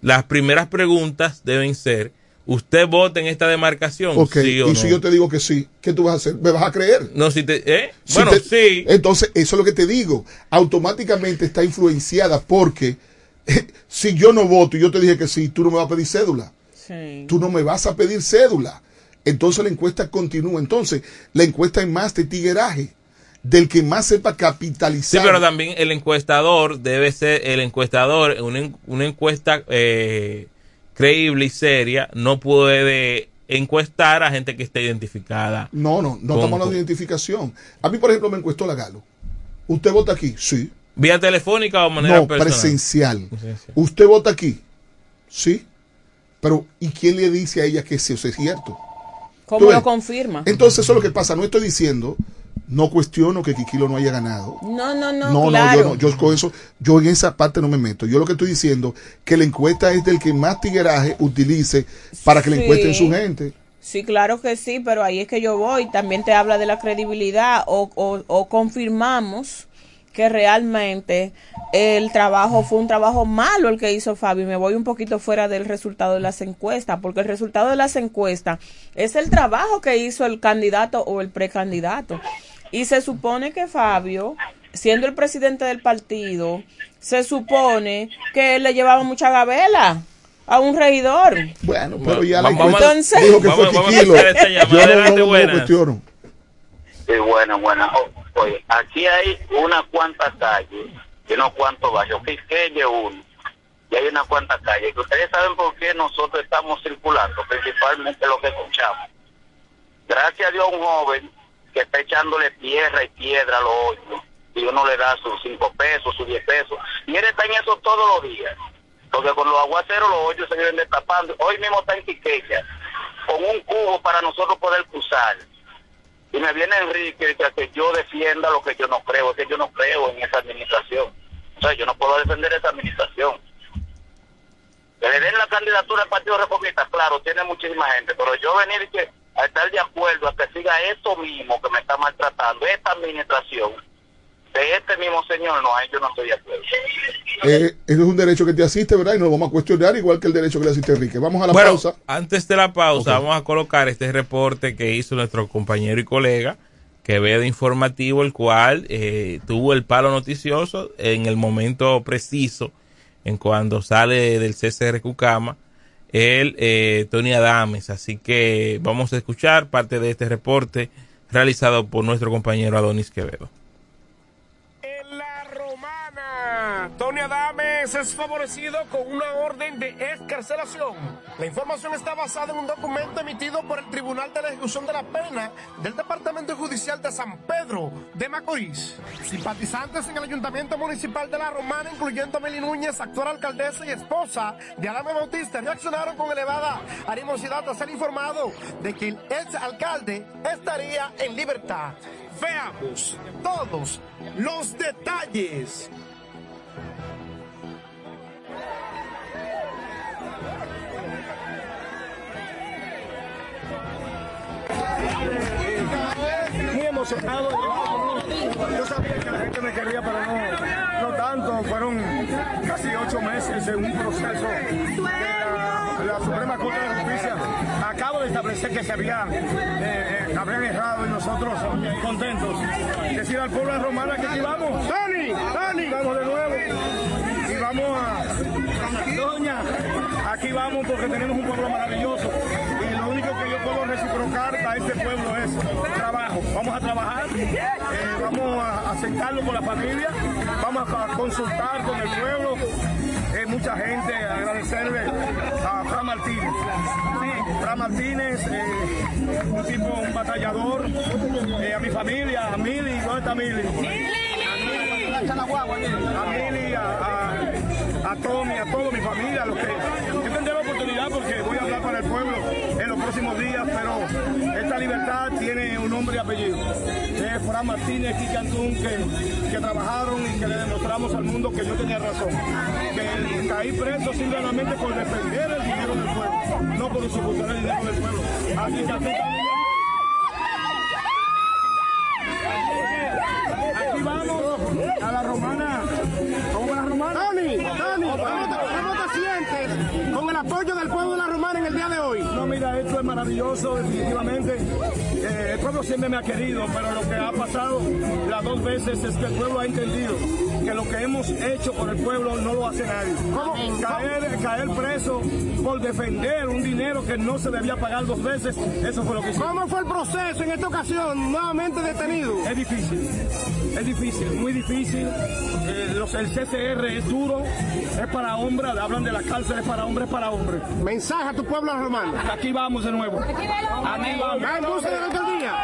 las primeras preguntas deben ser, ¿usted vota en esta demarcación? Ok, y si yo te digo que sí, ¿qué tú vas a hacer? ¿Me vas a creer? No, si te... ¿eh? bueno, sí. Entonces, eso es lo que te digo. Automáticamente está influenciada porque si yo no voto y yo te dije que sí, tú no me vas a pedir cédula. Sí. Tú no me vas a pedir cédula. Entonces la encuesta continúa. Entonces, la encuesta es más de tigueraje del que más sepa capitalizar. Sí, pero también el encuestador debe ser el encuestador, una, una encuesta eh, creíble y seria no puede encuestar a gente que esté identificada. No, no, no estamos hablando de identificación. A mí, por ejemplo, me encuestó la Galo. ¿Usted vota aquí? Sí. ¿Vía telefónica o manera no, Presencial. ¿Usted vota aquí? Sí. Pero, ¿y quién le dice a ella que eso es cierto? ¿Cómo lo confirma? Entonces, eso es lo que pasa. No estoy diciendo no cuestiono que Kikilo no haya ganado. No, no, no. No, no, yo no, yo con eso, yo en esa parte no me meto. Yo lo que estoy diciendo que la encuesta es del que más tigueraje utilice para que le encuesten su gente. Sí, claro que sí, pero ahí es que yo voy. También te habla de la credibilidad o, o, o confirmamos que realmente el trabajo fue un trabajo malo el que hizo Fabi. Me voy un poquito fuera del resultado de las encuestas, porque el resultado de las encuestas es el trabajo que hizo el candidato o el precandidato. Y se supone que Fabio, siendo el presidente del partido, se supone que él le llevaba mucha gavela a un regidor. Bueno, pero ya Vamos- la encuesta entonces- dijo que fue vamos- vamos a Quiquilo. hacer esta llamada. Yo no, Adelante, no, no buenas. cuestiono. Sí, buena, buena. O- Oye, aquí hay unas cuantas calles y unos cuantos barrios. Quisqueya uno. Y hay unas cuantas calles. Que ustedes saben por qué nosotros estamos circulando, principalmente lo que escuchamos. Gracias a Dios, un joven que está echándole tierra y piedra a los hoyos. Y uno le da sus cinco pesos, sus diez pesos. Y él está en eso todos los días. Porque con los aguaceros los hoyos se vienen destapando. Hoy mismo está en Quiqueya con un cubo para nosotros poder cruzar. Y me viene Enrique que, que yo defienda lo que yo no creo, es que yo no creo en esa administración. O sea, yo no puedo defender esa administración. Que le den la candidatura al Partido Reformista, claro, tiene muchísima gente, pero yo venir que a estar de acuerdo a que siga esto mismo que me está maltratando, esta administración, de este mismo señor, no, ahí yo no estoy de acuerdo. Eh, eso es un derecho que te asiste, ¿verdad? Y nos lo vamos a cuestionar igual que el derecho que le asiste a Enrique. Vamos a la bueno, pausa. antes de la pausa, vamos a colocar este reporte que hizo nuestro compañero y colega Quevedo Informativo, el cual eh, tuvo el palo noticioso en el momento preciso, en cuando sale del CCR Cucama, el eh, Tony Adames. Así que vamos a escuchar parte de este reporte realizado por nuestro compañero Adonis Quevedo. Tony Adames es favorecido con una orden de excarcelación. La información está basada en un documento emitido por el Tribunal de la Ejecución de la Pena del Departamento Judicial de San Pedro de Macorís. Simpatizantes en el Ayuntamiento Municipal de La Romana, incluyendo a Meli Núñez, actual alcaldesa y esposa de Adame Bautista, reaccionaron con elevada animosidad a ser informado de que el ex alcalde estaría en libertad. Veamos todos los detalles. Yo sabía que la gente me quería, pero no, no tanto. Fueron casi ocho meses en un proceso de la, la Suprema Corte de Justicia. Acabo de establecer que se había, eh, eh, habían errado y nosotros contentos. Decir al pueblo de Romana que aquí vamos. ¡Dani! ¡Dani! Vamos de nuevo. Y vamos a... Doña, aquí vamos porque tenemos un pueblo maravilloso. Puedo reciprocar a este pueblo es trabajo. Vamos a trabajar, eh, vamos a, a sentarlo con la familia, vamos a, consultar con el pueblo. Eh, mucha gente, agradecerle a Fran Martínez. Fran Martínez, eh, un tipo, un batallador, eh, a mi familia, a Mili, ¿dónde está Mili? A Mili, a, a, a Tommy, a toda mi familia, a los que yo tendré la oportunidad porque voy a hablar para el pueblo próximos días, pero esta libertad tiene un nombre y apellido. Es Fran Martínez y Cantún que, que trabajaron y que le demostramos al mundo que yo tenía razón. Que caí preso simplemente por defender el dinero del pueblo, no por usurpar el dinero del pueblo. Aquí vamos a la romana. ¿Cómo la romana? Dani, Dani, ¿cómo te, cómo te sientes con el apoyo del pueblo de la Romana en el día de hoy? No, mira, esto es maravilloso, definitivamente. Eh, el pueblo siempre me ha querido, pero lo que ha pasado las dos veces es que el pueblo ha entendido que lo que hemos hecho por el pueblo no lo hace nadie. Caer, caer preso por defender un dinero que no se debía pagar dos veces, eso fue lo que hicimos. ¿Cómo fue el proceso en esta ocasión nuevamente detenido? Es difícil, es difícil, muy difícil. Eh, los, el CCR es duro, es para hombres, hablan de la cárcel, es para hombres, para hombres. Mensaje a tu pueblo romano. Aquí vamos de nuevo. En busca de la alcaldía.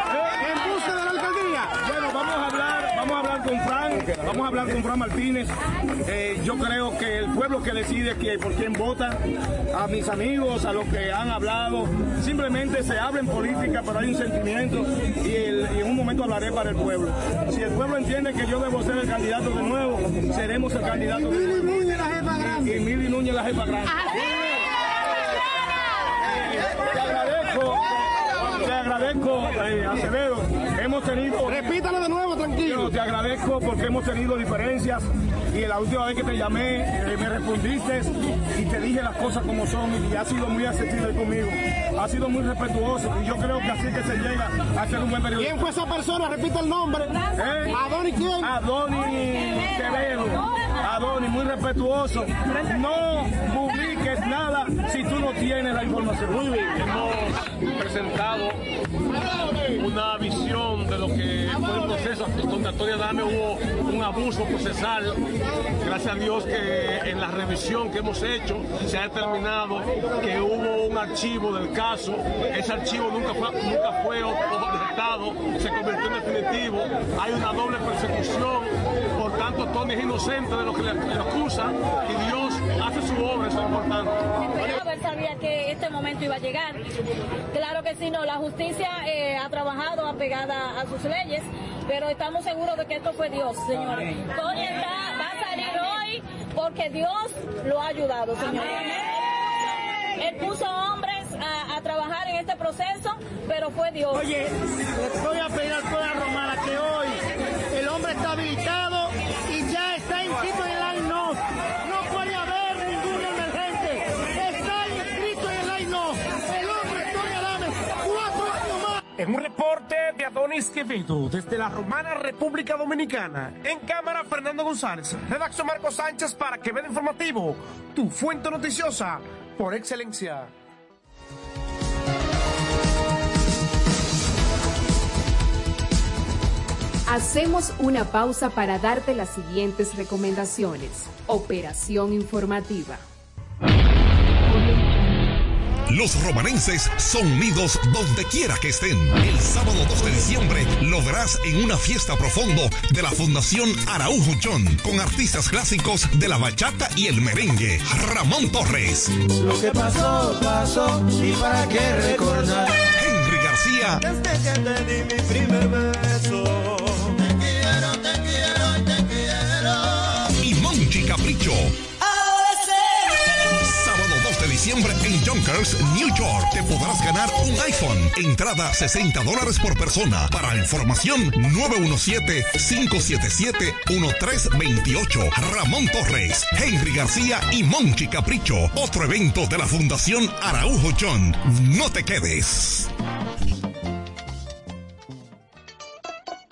En busca de la alcaldía. Bueno, vamos a hablar, vamos a hablar con Fran, vamos a hablar con Fran Martínez. Eh, yo creo que el pueblo que decide que por quién vota, a mis amigos, a los que han hablado, simplemente se habla en política, pero hay un sentimiento y, el- y en un momento hablaré para el pueblo. Si el pueblo entiende que yo debo ser el candidato de nuevo, seremos el candidato de nuevo. Y Mili Núñez la jefa grande. Eh, te agradezco, Te agradezco, eh, Acevedo. Hemos tenido. Repítalo de nuevo, tranquilo. Te agradezco porque hemos tenido diferencias y la última vez que te llamé eh, me respondiste y te dije las cosas como son y has sido muy accesible conmigo. Has sido muy respetuoso y yo creo que así que se llega a ser un buen periodista. ¿Quién fue esa persona? Repite el nombre. ¿Eh? ¿Adoni quién? Adoni Quevedo. Adoni, muy respetuoso. No nada si tú no tienes la información. Hemos presentado una visión de lo que fue el proceso. Donde Antonio Dame hubo un abuso procesal. Gracias a Dios que en la revisión que hemos hecho se ha determinado que hubo un archivo del caso. Ese archivo nunca fue, nunca fue objetado, se convirtió en definitivo. Hay una doble persecución. Por tanto, Tony es inocente de lo que le, le acusa y Dios su obra, eso es importante. Él sabía que este momento iba a llegar. Claro que sí, no, la justicia eh, ha trabajado apegada a sus leyes, pero estamos seguros de que esto fue Dios, señores. Tony está- va a salir hoy porque Dios lo ha ayudado, señores. Él puso hombres a, a trabajar en este proceso, pero fue Dios. Oye, le voy a pedir al pueblo romana que hoy el hombre está habilitado y ya está inscrito en En un reporte de Adonis Quevedo desde la Romana República Dominicana. En cámara Fernando González. Redacción Marco Sánchez para Quevedo Informativo. Tu fuente noticiosa por excelencia. Hacemos una pausa para darte las siguientes recomendaciones. Operación informativa. Los romanenses son unidos donde quiera que estén. El sábado 2 de diciembre lo verás en una fiesta profundo de la Fundación Araujo John con artistas clásicos de la bachata y el merengue. Ramón Torres, Lo que pasó, pasó, y para qué recordar. Henry García Desde que te di mi primer beso. Te quiero, te quiero, te quiero. y Monchi Capricho. Sábado 2 de diciembre Junkers, New York. Te podrás ganar un iPhone. Entrada 60 dólares por persona. Para información 917-577-1328. Ramón Torres, Henry García y Monchi Capricho. Otro evento de la Fundación Araujo John. No te quedes.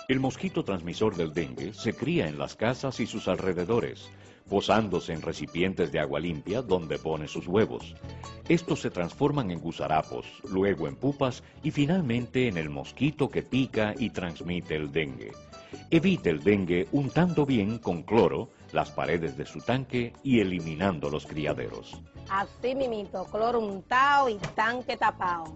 El mosquito transmisor del dengue se cría en las casas y sus alrededores, posándose en recipientes de agua limpia donde pone sus huevos. Estos se transforman en gusarapos, luego en pupas y finalmente en el mosquito que pica y transmite el dengue. Evite el dengue untando bien con cloro las paredes de su tanque y eliminando los criaderos. Así mimito, cloro untado y tanque tapado.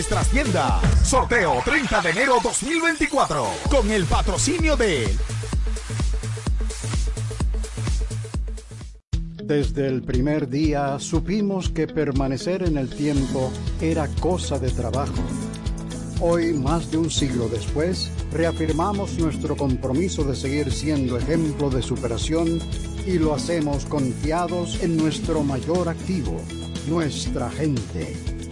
nuestras tiendas. Sorteo 30 de enero 2024 con el patrocinio de Desde el primer día supimos que permanecer en el tiempo era cosa de trabajo. Hoy, más de un siglo después, reafirmamos nuestro compromiso de seguir siendo ejemplo de superación y lo hacemos confiados en nuestro mayor activo, nuestra gente.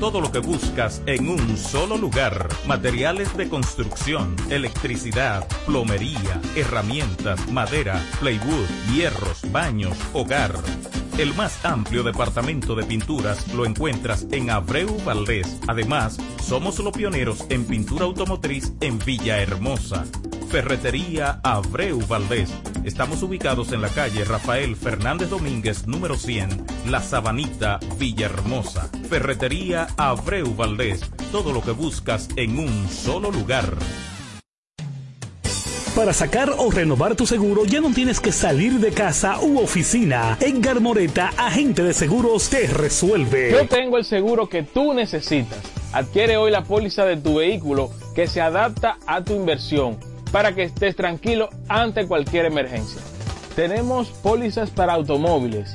Todo lo que buscas en un solo lugar. Materiales de construcción, electricidad, plomería, herramientas, madera, plywood, hierros, baños, hogar. El más amplio departamento de pinturas lo encuentras en Abreu Valdés. Además, somos los pioneros en pintura automotriz en Villahermosa. Ferretería Abreu Valdés. Estamos ubicados en la calle Rafael Fernández Domínguez, número 100, La Sabanita, Villahermosa. Ferretería Abreu Valdés. Todo lo que buscas en un solo lugar. Para sacar o renovar tu seguro ya no tienes que salir de casa u oficina. Edgar Moreta, agente de seguros, te resuelve. Yo tengo el seguro que tú necesitas. Adquiere hoy la póliza de tu vehículo que se adapta a tu inversión para que estés tranquilo ante cualquier emergencia. Tenemos pólizas para automóviles,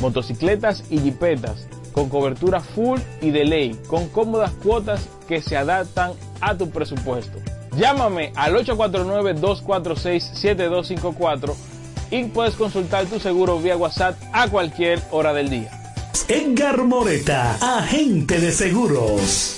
motocicletas y jipetas con cobertura full y de ley, con cómodas cuotas que se adaptan a tu presupuesto. Llámame al 849-246-7254 y puedes consultar tu seguro vía WhatsApp a cualquier hora del día. Edgar Moreta, agente de seguros.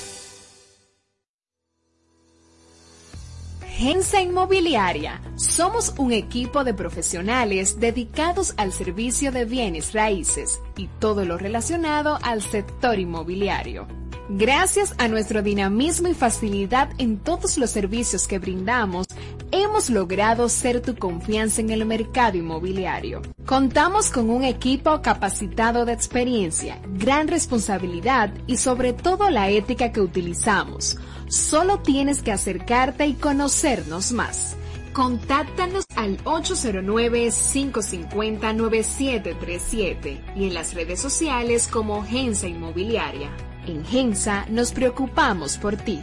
Gensa Inmobiliaria. Somos un equipo de profesionales dedicados al servicio de bienes raíces y todo lo relacionado al sector inmobiliario. Gracias a nuestro dinamismo y facilidad en todos los servicios que brindamos, hemos logrado ser tu confianza en el mercado inmobiliario. Contamos con un equipo capacitado de experiencia, gran responsabilidad y sobre todo la ética que utilizamos. Solo tienes que acercarte y conocernos más. Contáctanos al 809-550-9737 y en las redes sociales como Gensa Inmobiliaria. En Gensa nos preocupamos por ti.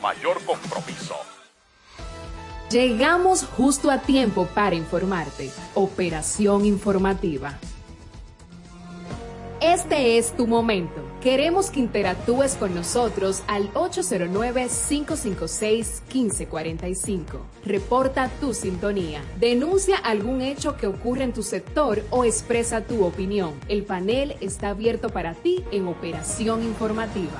mayor compromiso. Llegamos justo a tiempo para informarte. Operación informativa. Este es tu momento. Queremos que interactúes con nosotros al 809-556-1545. Reporta tu sintonía. Denuncia algún hecho que ocurre en tu sector o expresa tu opinión. El panel está abierto para ti en Operación Informativa.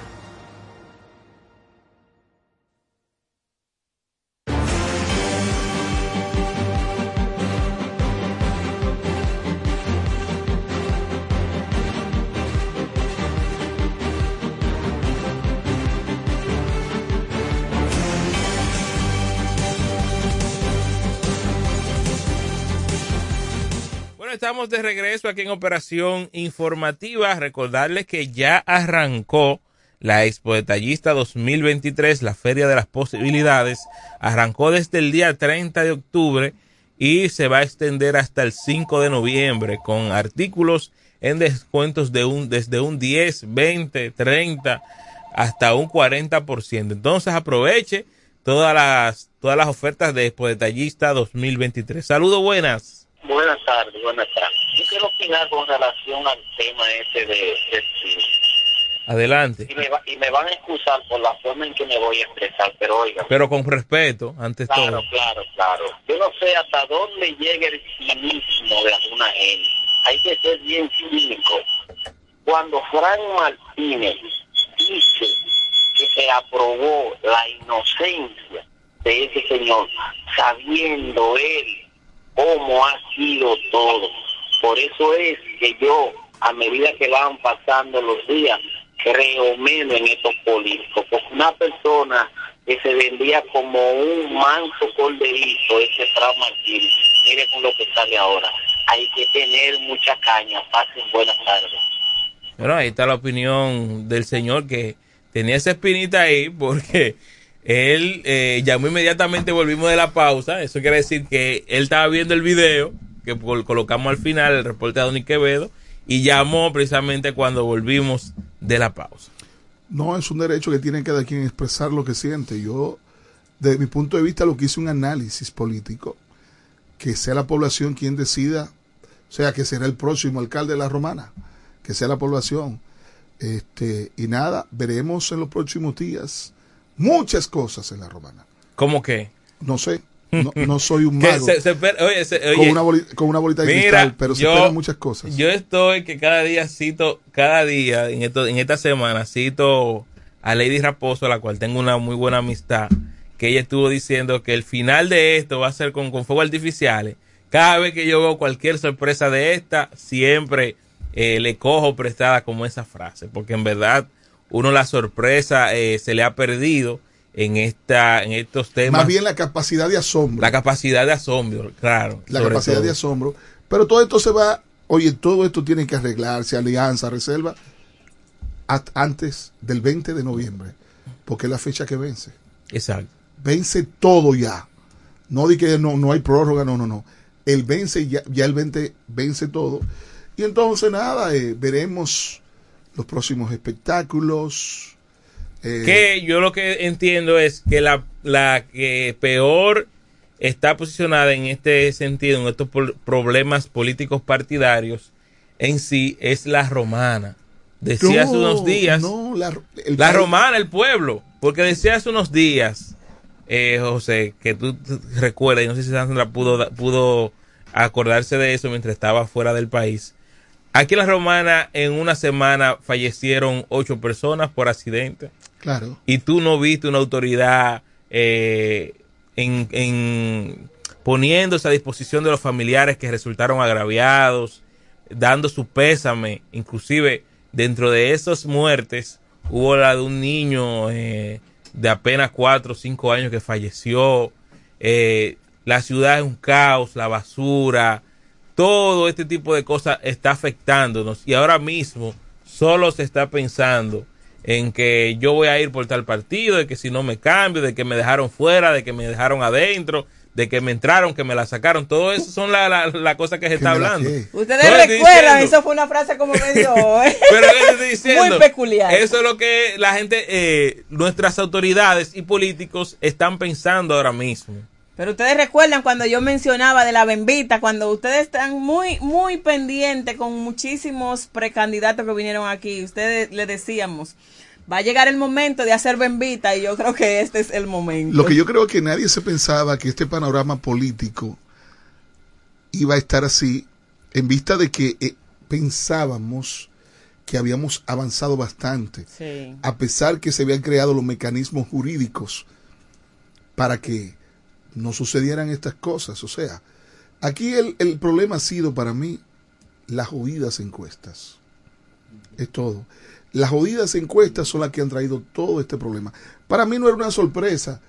Bueno, estamos de regreso aquí en Operación Informativa. Recordarles que ya arrancó la Expo Detallista 2023, la Feria de las Posibilidades. Arrancó desde el día 30 de octubre y se va a extender hasta el 5 de noviembre con artículos en descuentos de un, desde un 10, 20, 30 hasta un 40%. Entonces aproveche todas las, todas las ofertas de Expo Detallista 2023. Saludos, buenas. Buenas tardes, buenas tardes. Yo quiero opinar con relación al tema ese de, de Adelante. y, me va- y me van a excusar por la forma en que me voy a expresar, pero oigan. Pero con respeto, ante Claro, todo. claro, claro. Yo no sé hasta dónde llega el cinismo de alguna gente. Hay que ser bien cínico. Cuando Frank Martínez dice que se aprobó la inocencia de ese señor, sabiendo él cómo ha sido todo. Por eso es que yo, a medida que van pasando los días, creo menos en estos políticos. Porque una persona que se vendía como un manso corderito, ese Fran Martínez, mire con lo que sale ahora. Hay que tener mucha caña. Pasen buenas tardes. Bueno, ahí está la opinión del señor que tenía esa espinita ahí porque él eh, llamó inmediatamente, volvimos de la pausa. Eso quiere decir que él estaba viendo el video que col- colocamos al final, el reporte de Donny Quevedo, y llamó precisamente cuando volvimos de la pausa. No, es un derecho que tiene cada quien expresar lo que siente. Yo, desde mi punto de vista, lo que hice un análisis político, que sea la población quien decida, o sea, que será el próximo alcalde de la Romana, que sea la población. Este, y nada, veremos en los próximos días muchas cosas en la Romana. ¿Cómo que? No sé, no, no soy un mago se- se oye, se- con, oye, una boli- con una bolita de mira, cristal, pero se yo- esperan muchas cosas. Yo estoy que cada día cito, cada día en, esto, en esta semana cito a Lady Raposo, a la cual tengo una muy buena amistad, que ella estuvo diciendo que el final de esto va a ser con, con fuegos artificiales. Cada vez que yo veo cualquier sorpresa de esta, siempre eh, le cojo prestada como esa frase, porque en verdad uno la sorpresa eh, se le ha perdido en esta en estos temas. Más bien la capacidad de asombro. la capacidad de asombro, claro. la capacidad todo. de asombro. Pero todo esto se va, oye, todo esto tiene que arreglarse, alianza, reserva, antes del 20 de noviembre, porque es la fecha que vence. Exacto. Vence todo ya. No di que no, no hay prórroga, no, no, no. El vence, ya, ya el 20 vence todo. Y entonces nada, eh, veremos los próximos espectáculos. eh, Que yo lo que entiendo es que la, la que peor está posicionada en este sentido, en estos problemas políticos partidarios, en sí es la romana. Decía hace No, unos días. no, la, el la romana, el pueblo. Porque decía hace unos días, eh, José, que tú recuerdas, y no sé si Sandra pudo, pudo acordarse de eso mientras estaba fuera del país. Aquí en la romana, en una semana, fallecieron ocho personas por accidente. Claro. y tú no viste una autoridad eh, en, en poniéndose a disposición de los familiares que resultaron agraviados, dando su pésame, inclusive dentro de esas muertes hubo la de un niño eh, de apenas cuatro o cinco años que falleció, eh, la ciudad es un caos, la basura, todo este tipo de cosas está afectándonos y ahora mismo solo se está pensando en que yo voy a ir por tal partido, de que si no me cambio, de que me dejaron fuera, de que me dejaron adentro, de que me entraron, que me la sacaron, todo eso son las la, la cosas que se está hablando. Ustedes recuerdan, diciendo. eso fue una frase como medio ¿eh? Pero ¿qué te estoy diciendo? muy peculiar. Eso es lo que la gente, eh, nuestras autoridades y políticos están pensando ahora mismo. Pero ustedes recuerdan cuando yo mencionaba de la bembita, cuando ustedes están muy, muy pendientes con muchísimos precandidatos que vinieron aquí, ustedes le decíamos, va a llegar el momento de hacer bembita y yo creo que este es el momento. Lo que yo creo que nadie se pensaba que este panorama político iba a estar así en vista de que eh, pensábamos que habíamos avanzado bastante, Sí. a pesar que se habían creado los mecanismos jurídicos para que no sucedieran estas cosas. O sea, aquí el, el problema ha sido para mí las jodidas encuestas. Es todo. Las jodidas encuestas son las que han traído todo este problema. Para mí no era una sorpresa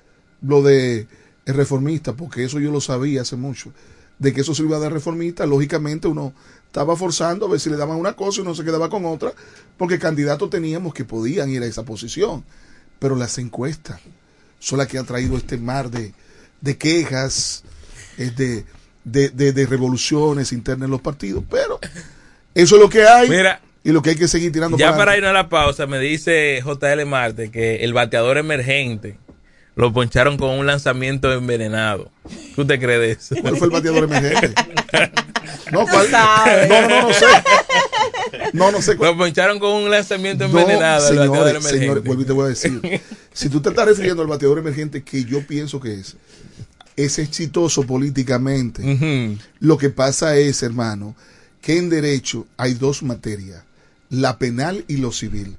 lo de el reformista, porque eso yo lo sabía hace mucho. De que eso se iba a dar reformista, lógicamente uno estaba forzando a ver si le daban una cosa y uno se quedaba con otra, porque candidatos teníamos que podían ir a esa posición. Pero las encuestas son las que han traído este mar de, de quejas, eh, de, de, de- de revoluciones internas en los partidos. Pero eso es lo que hay Mira, y lo que hay que seguir tirando Ya para para irnos a la pausa, me dice JL Marte que el bateador emergente lo poncharon con un lanzamiento envenenado. ¿Qué usted cree de eso? ¿Cuál fue el bateador emergente? No, ¿cuál? no, no, no, no sé. No, no sé cuál. Lo poncharon con un lanzamiento No, envenenado bateador señores, emergente. señores, vuelvo y te voy a decir. Si tú te estás refiriendo al bateador emergente que yo pienso que es, es exitoso políticamente. Lo que pasa es, hermano, que en derecho hay dos materias, la penal y lo civil.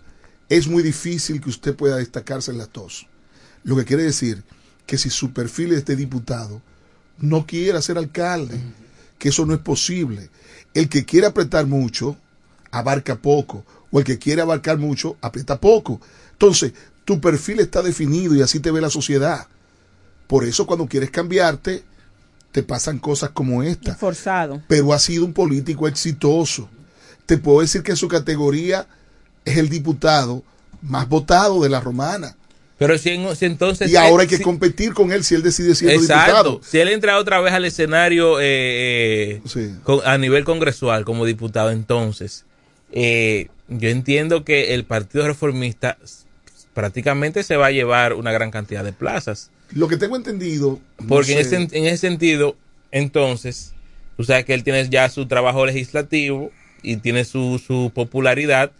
Es muy difícil que usted pueda destacarse en las dos. Lo que quiere decir que si su perfil es de diputado, no quiera ser alcalde, que eso no es posible. El que quiere apretar mucho, abarca poco, o el que quiere abarcar mucho, aprieta poco. Entonces, tu perfil está definido y así te ve la sociedad. Por eso cuando quieres cambiarte, te pasan cosas como esta. Forzado. Pero ha sido un político exitoso. Te puedo decir que en su categoría es el diputado más votado de la romana. Pero si, en- si entonces... Y ahora hay que si- competir con él si él decide siendo Exacto. diputado. Si él entra otra vez al escenario eh, eh, con- a nivel congresual como diputado, entonces eh, yo entiendo que el Partido Reformista prácticamente se va a llevar una gran cantidad de plazas. Lo que tengo entendido. no Porque en, ese, en ese sentido, entonces, tú sabes que él tiene ya su trabajo legislativo y tiene su, su popularidad,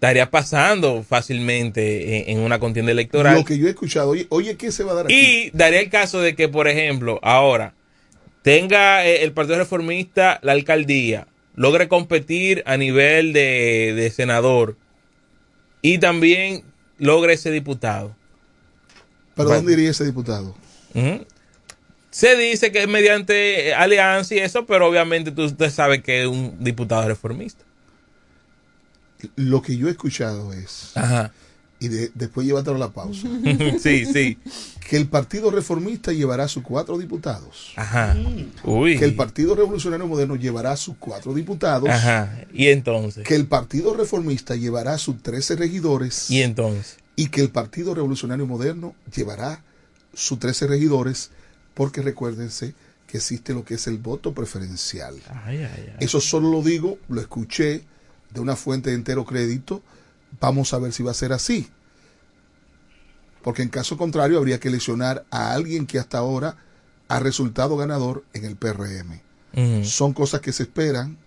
estaría pasando fácilmente en, en una contienda electoral. Lo que yo he escuchado, oye, oye ¿qué se va a dar aquí? Y daría el caso de que, por ejemplo, ahora tenga eh, el Partido Reformista la alcaldía, logre competir a nivel de, de senador y también logre ese diputado. ¿Pero Va- dónde iría ese diputado? Se dice que es mediante eh, alianza y eso, pero obviamente tú, usted sabe que es un diputado reformista. Lo que yo he escuchado es. Ajá. Y de- después llévatelo a la pausa. Sí, sí. Que el Partido Reformista llevará sus cuatro diputados. Ajá. Uy. Que el Partido Revolucionario Moderno llevará sus cuatro diputados. Ajá. Y entonces. Que el Partido Reformista llevará sus 13 regidores. Y entonces. Y que el Partido Revolucionario Moderno llevará sus 13 regidores. Porque recuérdense que existe lo que es el voto preferencial. Ay, ay, ay. Eso solo lo digo, lo escuché de una fuente de entero crédito. Vamos a ver si va a ser así. Porque en caso contrario habría que eleccionar a alguien que hasta ahora ha resultado ganador en el PRM. Son cosas que se esperan,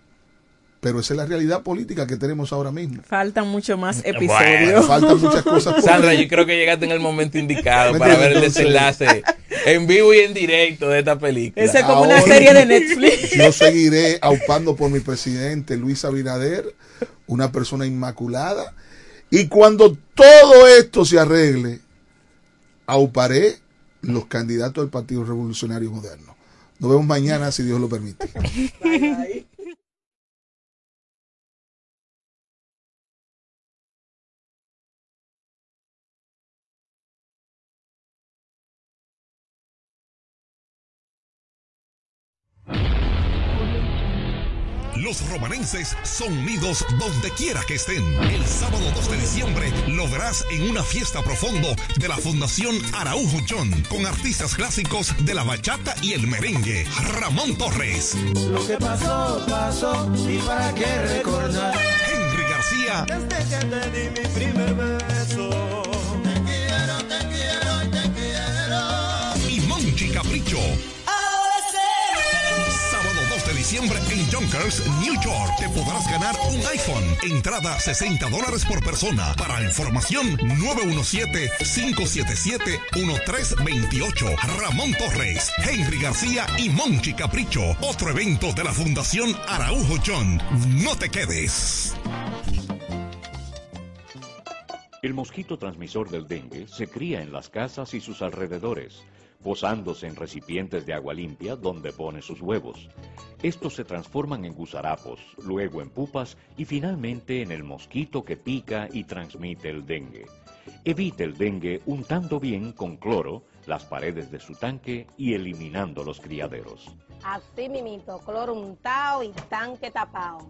pero esa es la realidad política que tenemos ahora mismo. Faltan mucho más Bueno, episodios. faltan muchas cosas. Sandra, yo creo que llegaste en el momento indicado ¿Me para ver el desenlace en vivo y en directo de esta película. Ese es como una serie de Netflix. Yo seguiré aupando por mi presidente Luis Abinader, una persona inmaculada. Y cuando todo esto se arregle, auparé los candidatos del Partido Revolucionario Moderno. Nos vemos mañana, si Dios lo permite. Los romanenses son unidos donde quiera que estén. El sábado 2 de diciembre lo verás en una fiesta profundo de la Fundación Araujo John con artistas clásicos de la bachata y el merengue. Ramón Torres, Lo que pasó, pasó, y para qué recordar. Henry García Desde que te di mi primer beso. Te quiero, te quiero, te quiero. y Monchi Capricho. Sábado 2 de diciembre New York. Te podrás ganar un iPhone. Entrada 60 dólares por persona. Para información 917-577-1328. Ramón Torres, Henry García y Monchi Capricho. Otro evento de la Fundación Araujo John. No te quedes. El mosquito transmisor del dengue se cría en las casas y sus alrededores, posándose en recipientes de agua limpia donde pone sus huevos. Estos se transforman en gusarapos, luego en pupas y finalmente en el mosquito que pica y transmite el dengue. Evite el dengue untando bien con cloro las paredes de su tanque y eliminando los criaderos. Así mimito, cloro untado y tanque tapado.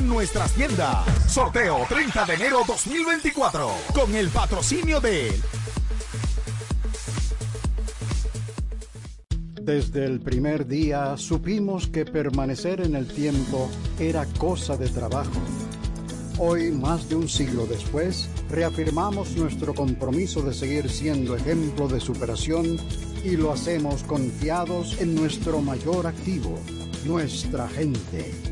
nuestras tiendas. Sorteo 30 de enero 2024 con el patrocinio de Desde el primer día supimos que permanecer en el tiempo era cosa de trabajo. Hoy, más de un siglo después, reafirmamos nuestro compromiso de seguir siendo ejemplo de superación y lo hacemos confiados en nuestro mayor activo, nuestra gente.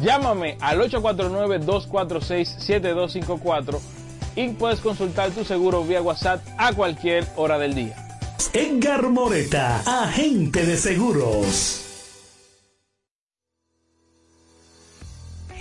Llámame al 849-246-7254 y puedes consultar tu seguro vía WhatsApp a cualquier hora del día. Edgar Moreta, agente de seguros.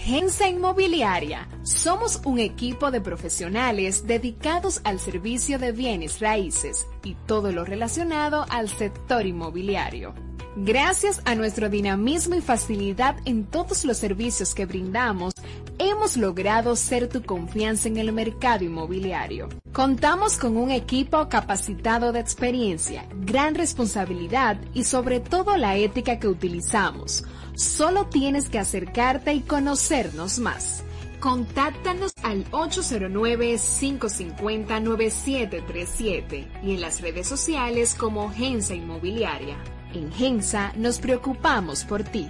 Gensa Inmobiliaria. Somos un equipo de profesionales dedicados al servicio de bienes raíces y todo lo relacionado al sector inmobiliario. Gracias a nuestro dinamismo y facilidad en todos los servicios que brindamos, hemos logrado ser tu confianza en el mercado inmobiliario. Contamos con un equipo capacitado de experiencia, gran responsabilidad y sobre todo la ética que utilizamos. Solo tienes que acercarte y conocernos más. Contáctanos al 809-550-9737 y en las redes sociales como Gensa Inmobiliaria. En Gensa nos preocupamos por ti.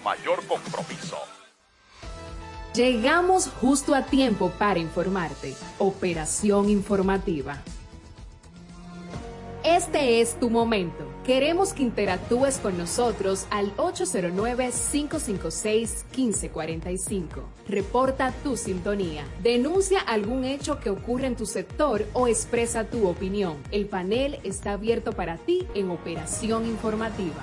mayor compromiso. Llegamos justo a tiempo para informarte. Operación informativa. Este es tu momento. Queremos que interactúes con nosotros al 809-556-1545. Reporta tu sintonía. Denuncia algún hecho que ocurre en tu sector o expresa tu opinión. El panel está abierto para ti en Operación Informativa.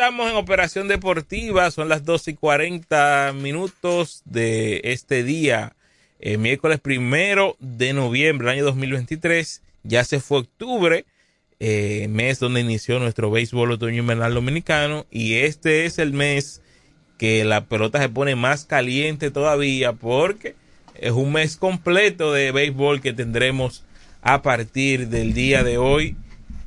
Estamos en operación deportiva, son las 2 y 40 minutos de este día, eh, miércoles primero de noviembre del año 2023, ya se fue octubre eh, mes donde inició nuestro béisbol otoño invernal dominicano y este es el mes que la pelota se pone más caliente todavía porque es un mes completo de béisbol que tendremos a partir del día de hoy,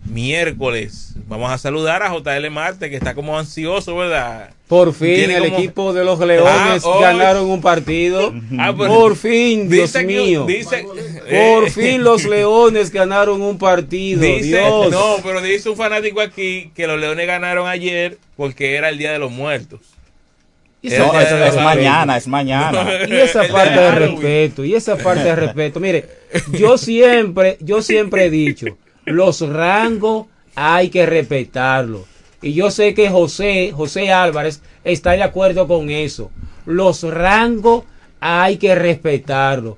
miércoles. Vamos a saludar a JL Marte que está como ansioso, ¿verdad? Por fin el como- equipo de los Leones Ah, ganaron un partido. Ah, Por fin, Dios Dice que- mío. dice- Por eh, fin los Leones ganaron un partido. Dice, Dios. no, pero dice un fanático aquí que los Leones ganaron ayer porque era el Día de los Muertos. Respeto. mañana, es mañana. Y esa El de respeto, y esa falta de respeto. Mire, yo siempre, yo siempre he dicho, los rangos hay que respetarlos. Y yo sé que José, José Álvarez, está de acuerdo con eso. Los rangos hay que respetarlos.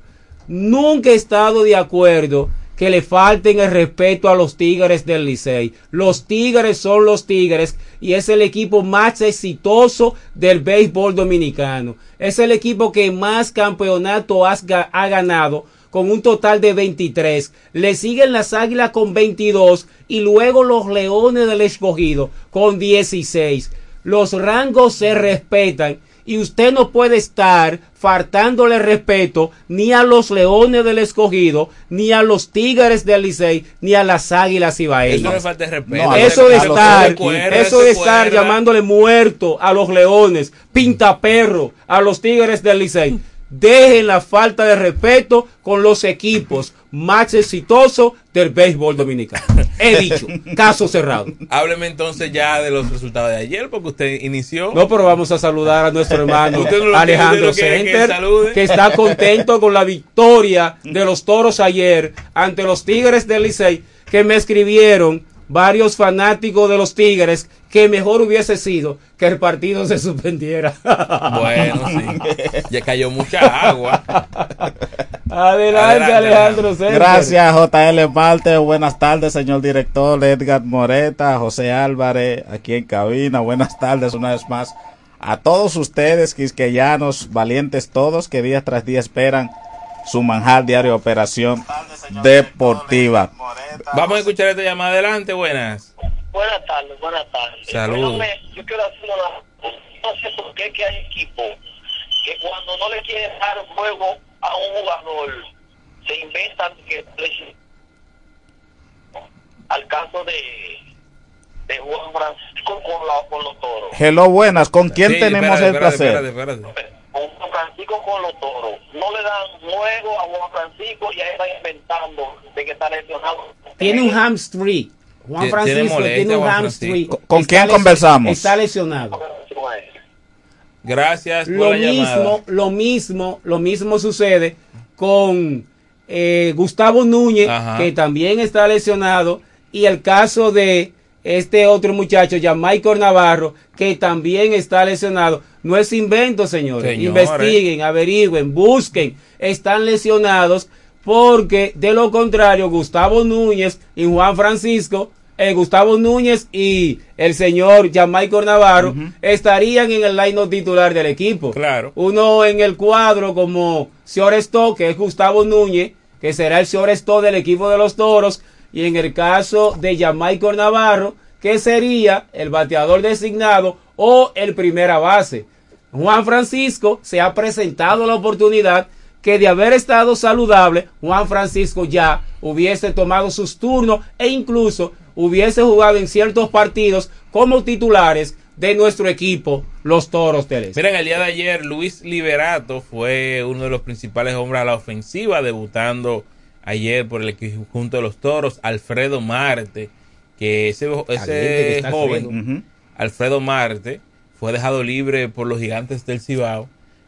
Nunca he estado de acuerdo que le falten el respeto a los Tigres del Licey. Los Tigres son los Tigres y es el equipo más exitoso del béisbol dominicano. Es el equipo que más campeonato ha ganado con un total de 23. Le siguen las Águilas con 22 y luego los Leones del Escogido con 16. Los rangos se respetan y usted no puede estar faltándole respeto ni a los Leones del Escogido, ni a los Tigres del Licey, ni a las Águilas Ibaeñas. Eso falta de respeto. No, eso de estar, eso de estar llamándole muerto a los leones, pintaperro a los tigres del Licey. Dejen la falta de respeto con los equipos más exitosos del béisbol dominicano. He dicho, caso cerrado. Hábleme entonces ya de los resultados de ayer porque usted inició. No, pero vamos a saludar a nuestro hermano no Alejandro que Center, salude. que está contento con la victoria de los toros ayer ante los Tigres del Licey, que me escribieron varios fanáticos de los Tigres que mejor hubiese sido que el partido se suspendiera. Bueno, sí. Ya cayó mucha agua. Adelante, Alejandro Center. Gracias, JL Marte. Buenas tardes, señor director Edgar Moreta, José Álvarez, aquí en cabina. Buenas tardes una vez más a todos ustedes, quisqueyanos, valientes todos, que día tras día esperan su manjar diario de operación deportiva. Vamos a escuchar esta llamada adelante. Buenas. Buenas tardes, buenas tardes. Saludos. Yo quiero hacer una... No sé por qué que hay equipos que cuando no le quieren dar juego a un jugador, se inventan que... Al caso de, de Juan Francisco con, la, con los toros. Hello, buenas. ¿Con quién Sí, tenemos espérate, el placer? espérate, espérate. Con Juan Francisco con los toros. No le dan juego a Juan Francisco y ahí están inventando de que está lesionado. Tiene un hamstring. Juan Tiene Francisco molestia, tiene un hamstring. ¿Con Está quién conversamos? Está lesionado. Gracias por Lo la llamada. mismo, lo mismo, lo mismo sucede con eh, Gustavo Núñez, Ajá. que también está lesionado, y el caso de este otro muchacho, Jamaico Navarro, que también está lesionado. No es invento, señores. Señores. Investiguen, averigüen, busquen. Están lesionados porque, de lo contrario, Gustavo Núñez y Juan Francisco, eh, Gustavo Núñez y el señor Jamaico Navarro estarían en el line titular del equipo. Claro. Uno en el cuadro como Stock, que es Gustavo Núñez, que será el Stock del equipo de los Toros, y en el caso de Jamaico Navarro, que sería el bateador designado o el primera base. Juan Francisco se ha presentado la oportunidad que de haber estado saludable, Juan Francisco ya hubiese tomado sus turnos e incluso hubiese jugado en ciertos partidos como titulares de nuestro equipo, los Toros Este. Miren, el día de ayer Luis Liberato fue uno de los principales hombres a la ofensiva, debutando ayer por el conjunto de los Toros. Alfredo Marte, que ese, que ese joven, Alfredo. Alfredo Marte, fue dejado libre por los gigantes del Cibao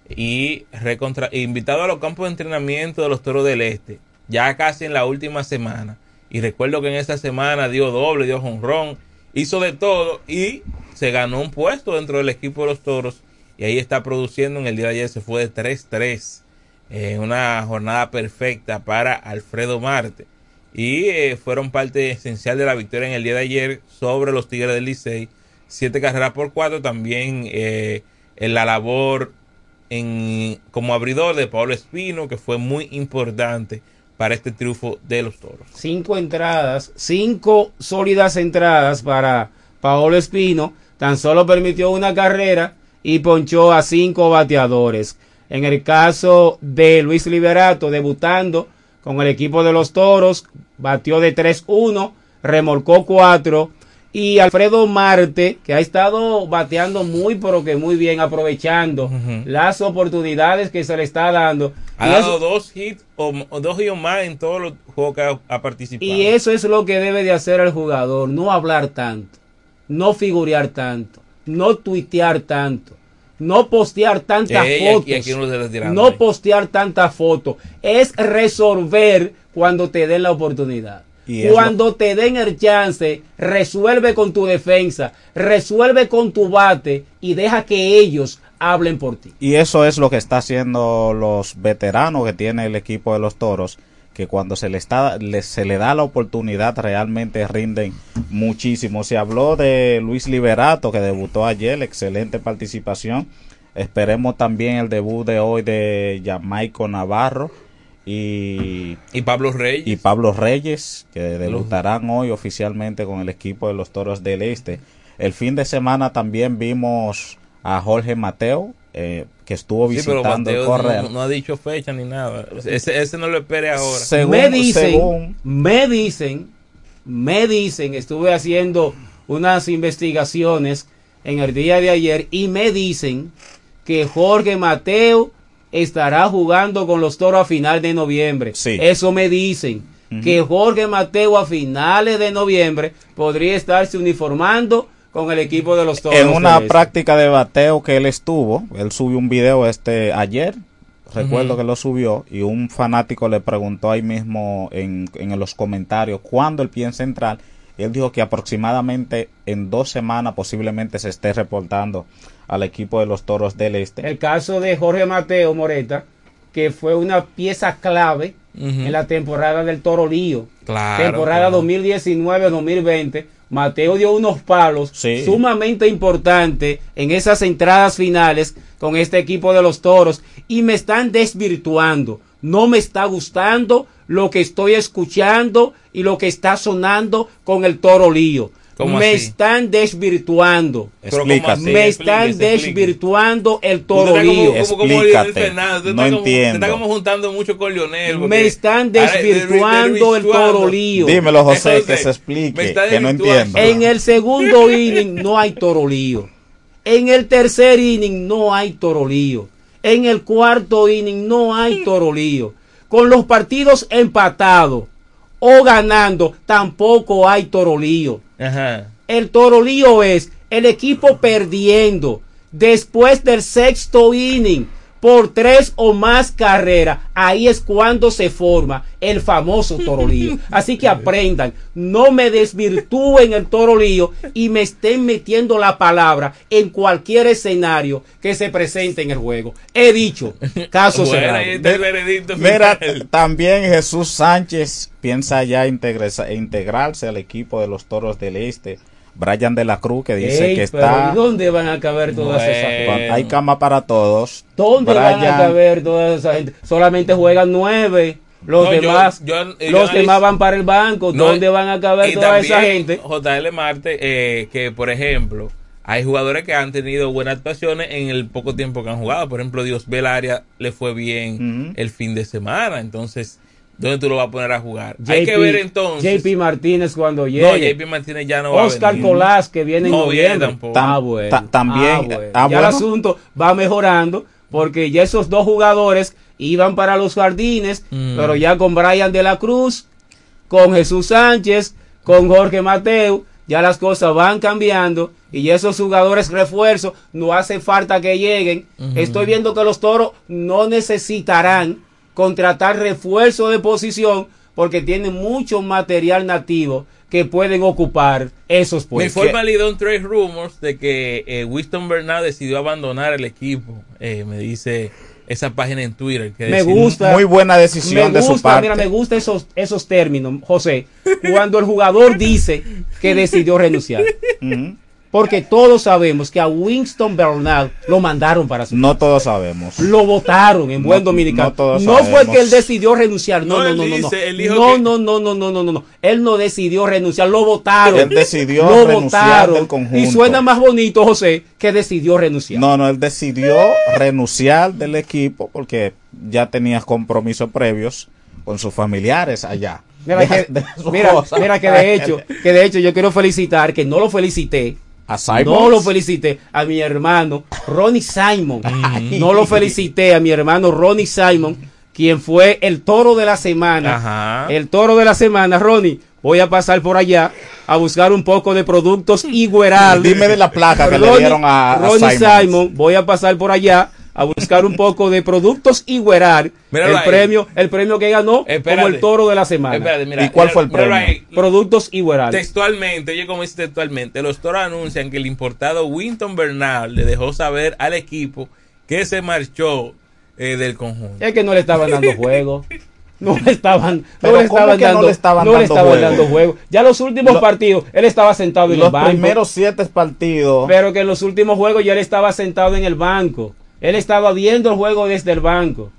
y recontra- invitado a los campos de entrenamiento de los Toros del Este, ya casi en la última semana. Y recuerdo que en esa semana dio doble, dio jonrón, hizo de todo y se ganó un puesto dentro del equipo de los Toros. Y ahí está produciendo. En el día de ayer se fue de 3-3. Una jornada perfecta para Alfredo Marte. Y eh, fueron parte esencial de la victoria en el día de ayer sobre los Tigres del Licey. Siete carreras por cuatro. También eh, en la labor en, como abridor de Pablo Espino, que fue muy importante para este triunfo de los toros. Cinco entradas, cinco sólidas entradas para Paolo Espino. Tan solo permitió una carrera y ponchó a cinco bateadores. En el caso de Luis Liberato, debutando con el equipo de los toros, batió de 3-1, remolcó 4 y Alfredo Marte, que ha estado bateando muy, pero que muy bien, aprovechando las oportunidades que se le está dando. Ha Y dado eso- dos hits o, o dos hits más en todos los juegos que ha, ha participado. y eso es lo que debe de hacer el jugador, no hablar tanto, no figurear tanto, no tuitear tanto, no postear tantas Eh, y aquí- fotos, y aquí tirando no postear tantas fotos, es resolver cuando te den la oportunidad. Y Cuando te den el chance, resuelve con tu defensa, resuelve con tu bate y deja que ellos hablen por ti. Y eso es lo que está haciendo los veteranos que tiene el equipo de los toros, que cuando se le, está, le- se le da la oportunidad realmente rinden muchísimo. Se habló de Luis Liberato que debutó ayer, excelente participación. Esperemos también el debut de hoy de Jamaico Navarro y, y Pablo Reyes. y Pablo Reyes, que debutarán hoy oficialmente con el equipo de los Toros del Este. El fin de semana también vimos a Jorge Mateo, eh, que estuvo Sí, pero visitando el no, no ha dicho fecha ni nada. Ese, ese no lo espere ahora. me dicen, me dicen, me dicen, estuve haciendo unas investigaciones en el día de ayer y me dicen que Jorge Mateo estará jugando con los toros a final de noviembre. Eso me dicen. Que Jorge Mateo a finales de noviembre podría estarse uniformando con el equipo de los toros. en una práctica de bateo que él estuvo, él subió un video este ayer, recuerdo que lo subió, y un fanático le preguntó ahí mismo en, en los comentarios cuándo él piensa entrar, y él dijo que aproximadamente en dos semanas posiblemente se esté reportando al equipo de los Toros del Este. El caso de Jorge Mateo Moreta, que fue una pieza clave en la temporada del Toro Lío. Claro, temporada claro. 2019-2020. Mateo dio unos palos sumamente importantes en esas entradas finales con este equipo de los toros y me están desvirtuando. No me está gustando lo que estoy escuchando y lo que está sonando con el toro lío. ¿Cómo Me así? están desvirtuando. Pero ¿cómo así? Me están Explíquese, explíquese. desvirtuando el como- como, como Lionel Fernández, usted está como- usted está como juntando mucho con Lionel. porque- Me están desvirtuando el desvirtuando. toro lío. Dímelo, José, Entonces, que se explique, que no entiendo. En el segundo inning no hay toro lío. En el tercer inning no hay toro lío. En el cuarto inning no hay toro lío. Con los partidos empatados o ganando tampoco hay toro lío. Ajá. El toro lío es el equipo perdiendo después del sexto inning por tres o más carreras. Ahí es cuando se forma el famoso toro lío. Así que aprendan, no me desvirtúen el toro lío y me estén metiendo la palabra en cualquier escenario que se presente en el juego. He dicho, caso Bueno, cerrado. Mira, también Jesús Sánchez piensa ya integrarse al equipo de los Toros del Este. Brian de la Cruz que dice Ey, que pero está... ¿y ¿Dónde van a caber todas esas gente? Hay cama para todos. ¿Dónde van a caber toda esa gente? Solamente juegan nueve. Los No, demás, yo- yo los demás van para el banco. No, ¿Dónde van a caber toda esa gente? JL Marte, eh, que por ejemplo, hay jugadores que han tenido buenas actuaciones en el poco tiempo que han jugado. Por ejemplo, Dios Belaria le fue bien el fin de semana. Entonces, ¿dónde tú lo vas a poner a jugar? hay que ver entonces. JP Martínez cuando no, llegue. JP Martínez ya no va Oscar a venir. Colás que viene en No viene noviembre. tampoco. Ah, bueno. Ta- también- Ah, bueno. ah, ya el asunto va mejorando porque ya esos dos jugadores iban para los jardines, Mm. pero ya con Brian de la Cruz, con Jesús Sánchez, con Jorge Mateo, ya las cosas van cambiando y esos jugadores refuerzos no hace falta que lleguen. Estoy viendo que los toros no necesitarán contratar refuerzo de posición porque tienen mucho material nativo que pueden ocupar esos Me puestos. informa Lidón Trade Rumors de que eh, Winston Bernard decidió abandonar el equipo. Eh, me dice esa página en Twitter. Que me decía- gusta. Muy buena decisión me de su gusta, parte. Mira, me gusta esos, esos términos, José. Cuando el jugador dice que decidió renunciar. Porque todos sabemos que a Winston Bernal lo mandaron para su No todos sabemos. lo votaron en buen No- dominicano. no todos No, fue sabemos. que él decidió renunciar. No, No, no, no, no. No, dice- no, que- no, no, no, no, no, no, no. Él no decidió renunciar, lo votaron. Él decidió lo renunciar del conjunto. Y suena más bonito, José, que decidió renunciar. No, no, él decidió renunciar del equipo porque ya tenía compromisos previos con sus familiares allá. Mira, Deja- que, deja su mira, cosa. mira que de hecho, que de hecho yo quiero felicitar, que no lo felicité. A Simons. No lo felicité a mi hermano Ronnie Simon. No lo felicité a mi hermano Ronnie Simon, quien fue el toro de la semana. Ajá. El toro de la semana, Ronnie. Voy a pasar por allá a buscar un poco de productos Igueral. Dime de la placa que le dieron a, a Ronnie Simons. Simon, voy a pasar por allá a buscar un poco de productos Igueral. Míralo El ahí. premio, el premio que ganó Espérate. como el toro de la semana. Espérate, mira, ¿Y cuál fue el premio? ahí. Productos Igueral. Textualmente, oye, como dice textualmente, los toros anuncian que el importado Winton Bernal le dejó saber al equipo que se marchó eh, del conjunto. Es que no le estaban dando juego. No le estaban, no le ¿cómo estaban que no dando, le estaban no le dando estaban juego? dando juego. Ya los últimos Lo- partidos, él estaba sentado en Los el banco. primeros siete partidos. Pero que en los últimos juegos ya él estaba sentado en el banco. Él estaba viendo el juego desde el banco.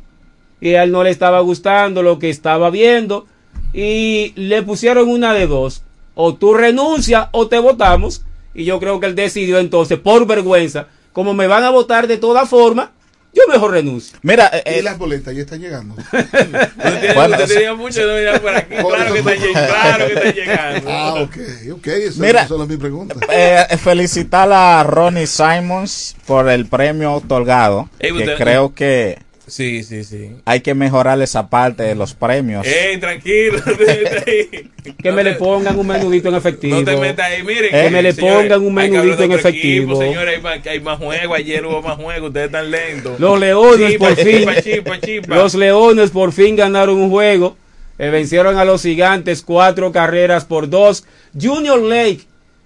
Y a él no le estaba gustando lo que estaba viendo. Y le pusieron una de dos. O tú renuncias o te votamos. Y yo creo que él decidió entonces, por vergüenza, como me van a votar de todas formas, yo mejor renuncio. Mira, y las boletas ya están llegando. Bueno, usted tenía mucho de mirar por aquí. Claro que está lleg- claro que está llegando. Ah, ok, ok. Eso, Mira, eso es mi pregunta. Eh, felicitar a Ronnie Simons por el premio otorgado. Ey, que usted- creo que Sí, sí, sí. hay que mejorar esa parte de los premios. Ey, tranquilo. Que me le pongan un menudito en efectivo. No te metas ahí, miren. Que me le pongan un menudito en efectivo. señores, hay más, hay más juegos. Ayer hubo más juegos. Ustedes están lentos. Los Leones Chipa, por fin. chipa, chipa, chipa. Los Leones por fin ganaron un juego. Eh, vencieron a los Gigantes cuatro carreras por dos. Junior Lake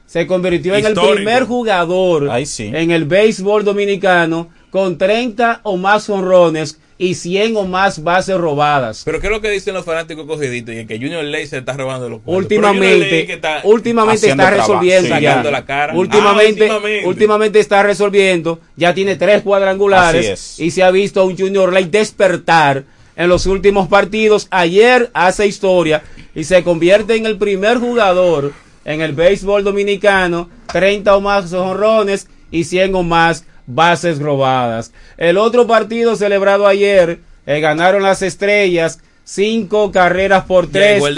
se convirtió en el primer jugador en el béisbol dominicano con 30 o más honrones y 100 o más bases robadas. Pero ¿qué es lo que dicen los fanáticos cogiditos? Y es que Junior Ley se está robando los Ley Últimamente, está últimamente resolviendo sí, ya. sacando la cara. Últimamente, Ah, últimamente. últimamente está resolviendo. Ya tiene tres cuadrangulares es. y se ha visto a un Junior Lake despertar en los últimos partidos. Ayer hace historia y se convierte en el primer jugador en el béisbol dominicano, 30 o más honrones y 100 o más bases robadas. El otro partido celebrado ayer, eh, ganaron las estrellas, cinco carreras por tres el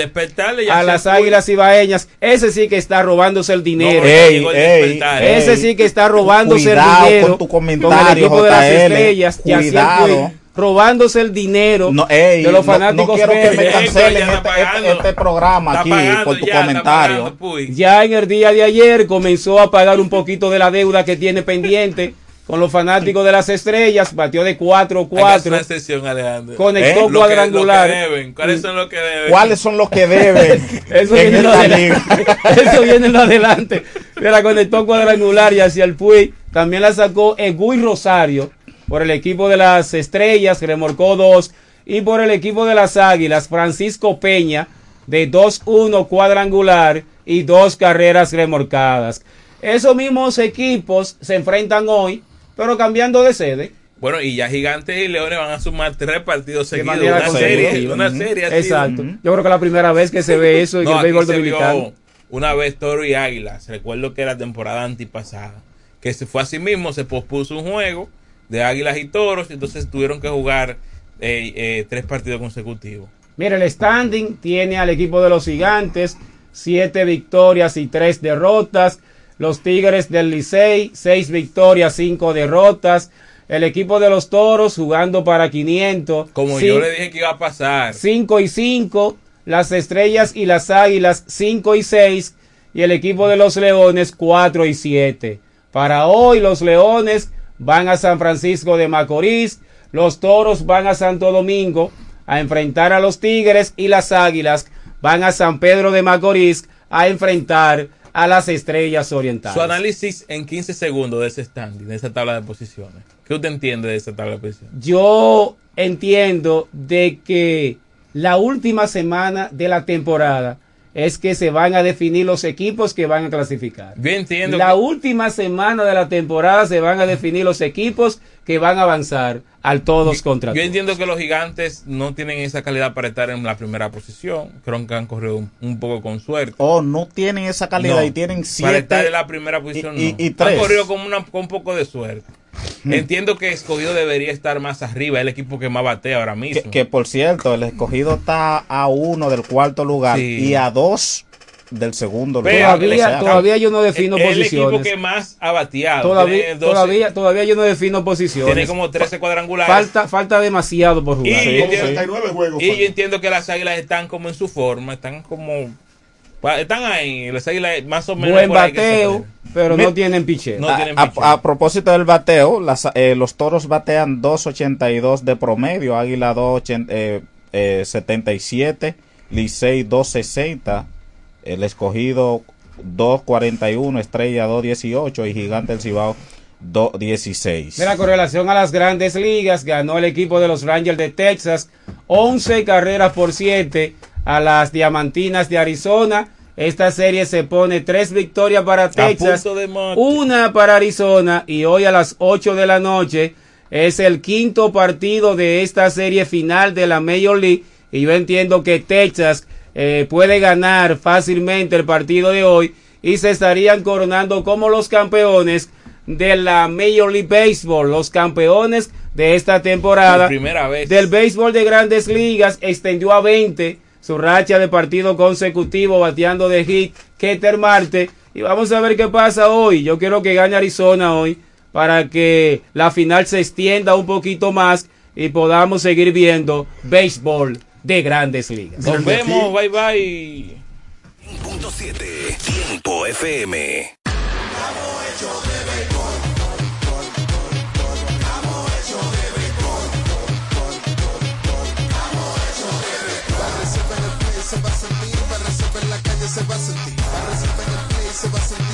ya a las águilas ibaeñas. Ese sí que está robándose el dinero. ya el despertar. Ese ey. sí que está robándose Cuidado el dinero. con tu con comentario, el equipo de las estrellas. Cuidado. robándose el dinero No, ey, de los no- fanáticos no quiero que me cancelen este, este- este programa aquí por tu comentario. Ya en el día de ayer comenzó a pagar un poquito de la deuda que tiene pendiente con los fanáticos de las estrellas. Batió de Hay que hacer 4-4. una excepción, Alejandro. Conectó ¿Eh? Lo que- cuadrangular. lo que deben. ¿Cuáles son los que deben? ¿Cuáles son los que deben Eso en viene, en lo? Eso viene en lo adelante. Se la conectó cuadrangular y hacia el Puy. También la sacó Egui Rosario por el equipo de las estrellas, remorcó dos. Y por el equipo de las águilas, Francisco Peña, de 2-1 cuadrangular y dos carreras remorcadas. Esos mismos equipos se enfrentan hoy, pero cambiando de sede. Bueno, y ya Gigantes y Leones van a sumar tres partidos De seguidos. Una serie, una serie así. Exacto. Yo creo que es la primera vez que se ve eso en No, el béisbol se dominicano. vio una vez Toro y Águilas. Recuerdo que era temporada antipasada. Que se fue así mismo, se pospuso un juego de Águilas y Toros. y Entonces tuvieron que jugar eh, eh, tres partidos consecutivos. Mira, el standing tiene al equipo de los gigantes, siete victorias y tres derrotas. Los Tigres del Licey, seis victorias, cinco derrotas. El equipo de los Toros jugando para 500. Como Cin- yo le dije que iba a pasar. 5 y 5. Las Estrellas y las Águilas 5 y 6. Y el equipo de los Leones 4 y 7. Para hoy los Leones van a San Francisco de Macorís. Los Toros van a Santo Domingo a enfrentar a los Tigres. Y las Águilas van a San Pedro de Macorís a enfrentar a las Estrellas Orientales. Su análisis en 15 segundos de ese standing, de esa tabla de posiciones. ¿Qué usted entiende de esa tabla de posiciones? yo entiendo de que la última semana de la temporada es que se van a definir los equipos que van a clasificar. Yo entiendo La que- última semana de la temporada se van a definir los equipos que van a avanzar al todos contra Yo todos. entiendo que los gigantes no tienen esa calidad para estar en la primera posición. Creo que han corrido un, un poco con suerte. O no tienen esa calidad No, y tienen Para siete. estar en la primera posición, y- no. y- y tres. Han corrido con, una, con un poco de suerte. Entiendo que Escogido debería estar más arriba, es el equipo que más batea ahora mismo. Que, que, por cierto, el escogido está a uno del cuarto lugar Sí. y a dos del segundo lugar. Todavía, todavía yo no defino el posiciones. equipo que más ha bateado. Todavía, Tiene 12 todavía, todavía yo no defino posiciones. Tiene como 13 cuadrangulares. Falta, falta demasiado por Y, jugar. yo entiendo, y yo entiendo que las águilas están como en su forma, están como. Están ahí, las águilas más o menos. Buen bateo, pero no tienen picheo. No a, a- a propósito del bateo, las, eh, los toros batean 2.82 de promedio, Águila 2.77, Licey 2.60, el escogido 2.41, Estrella 2.18 y Gigante del Cibao 2.16. Mira, con relación a las grandes ligas, ganó el equipo de los Rangers de Texas 11 carreras por 7 a las Diamantinas de Arizona. Esta serie se pone tres victorias para Texas, una para Arizona y hoy a las 8 de la noche es el quinto partido de esta serie final de la Major League y yo entiendo que Texas eh, puede ganar fácilmente el partido de hoy y se estarían coronando como los campeones de la Major League Baseball, los campeones de esta temporada. Por primera vez. Del béisbol de grandes ligas extendió a 20 su racha de partido consecutivo bateando de hit Keter Marte. Y vamos a ver qué pasa hoy. Yo quiero que gane Arizona hoy para que la final se extienda un poquito más y podamos seguir viendo béisbol de grandes ligas. Nos vemos, bye bye. Punto 7, Tiempo FM. se va a sentir, para resolver la calle se va a sentir, para resolver el play se va a sentir.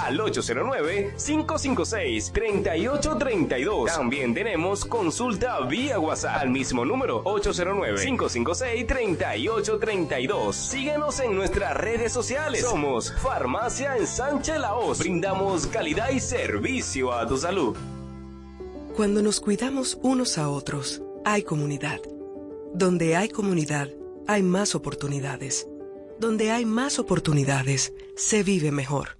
al 809-556-3832. También tenemos consulta vía WhatsApp al mismo número 809-556-3832. Síguenos en nuestras redes sociales. Somos Farmacia en Sánchez Laos. Brindamos calidad y servicio a tu salud. Cuando nos cuidamos unos a otros, hay comunidad. Donde hay comunidad, hay más oportunidades. Donde hay más oportunidades, se vive mejor.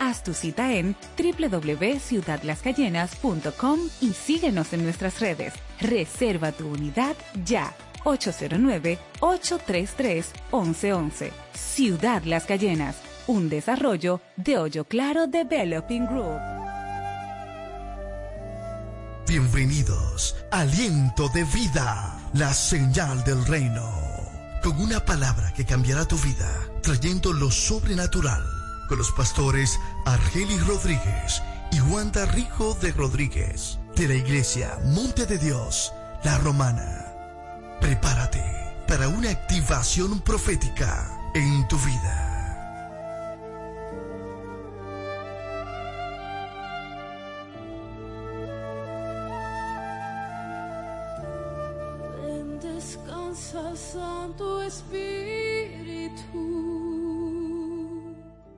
Haz tu cita en www.ciudadlascayenas.com y síguenos en nuestras redes. Reserva tu unidad ya. 809-833-1111. Ciudad Las Cayenas, un desarrollo de Hoyo Claro Developing Group. Bienvenidos, aliento de vida, la señal del reino, con una palabra que cambiará tu vida, trayendo lo sobrenatural, con los pastores Argelis Rodríguez y Wanda Rico de Rodríguez, de la iglesia Monte de Dios, la Romana. Prepárate para una activación profética en tu vida.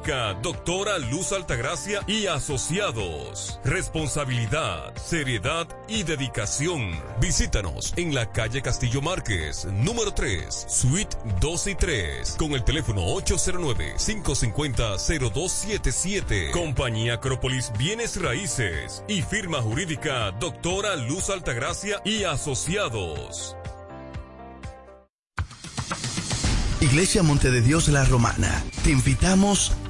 Doctora Luz Altagracia y Asociados. Responsabilidad, seriedad y dedicación. Visítanos en la calle Castillo Márquez, número 3, suite 2 y 3, con el teléfono 809-550-0277. Compañía Acrópolis Bienes Raíces y firma jurídica Doctora Luz Altagracia y Asociados. Iglesia Monte de Dios La Romana, te invitamos a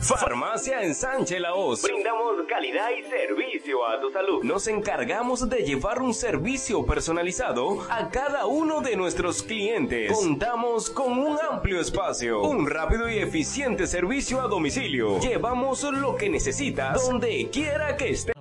Farmacia Ensanche La Hoz. Brindamos calidad y servicio a tu salud. Nos encargamos de llevar un servicio personalizado a cada uno de nuestros clientes. Contamos con un amplio espacio, un rápido y eficiente servicio a domicilio. Llevamos lo que necesitas donde quiera que estés.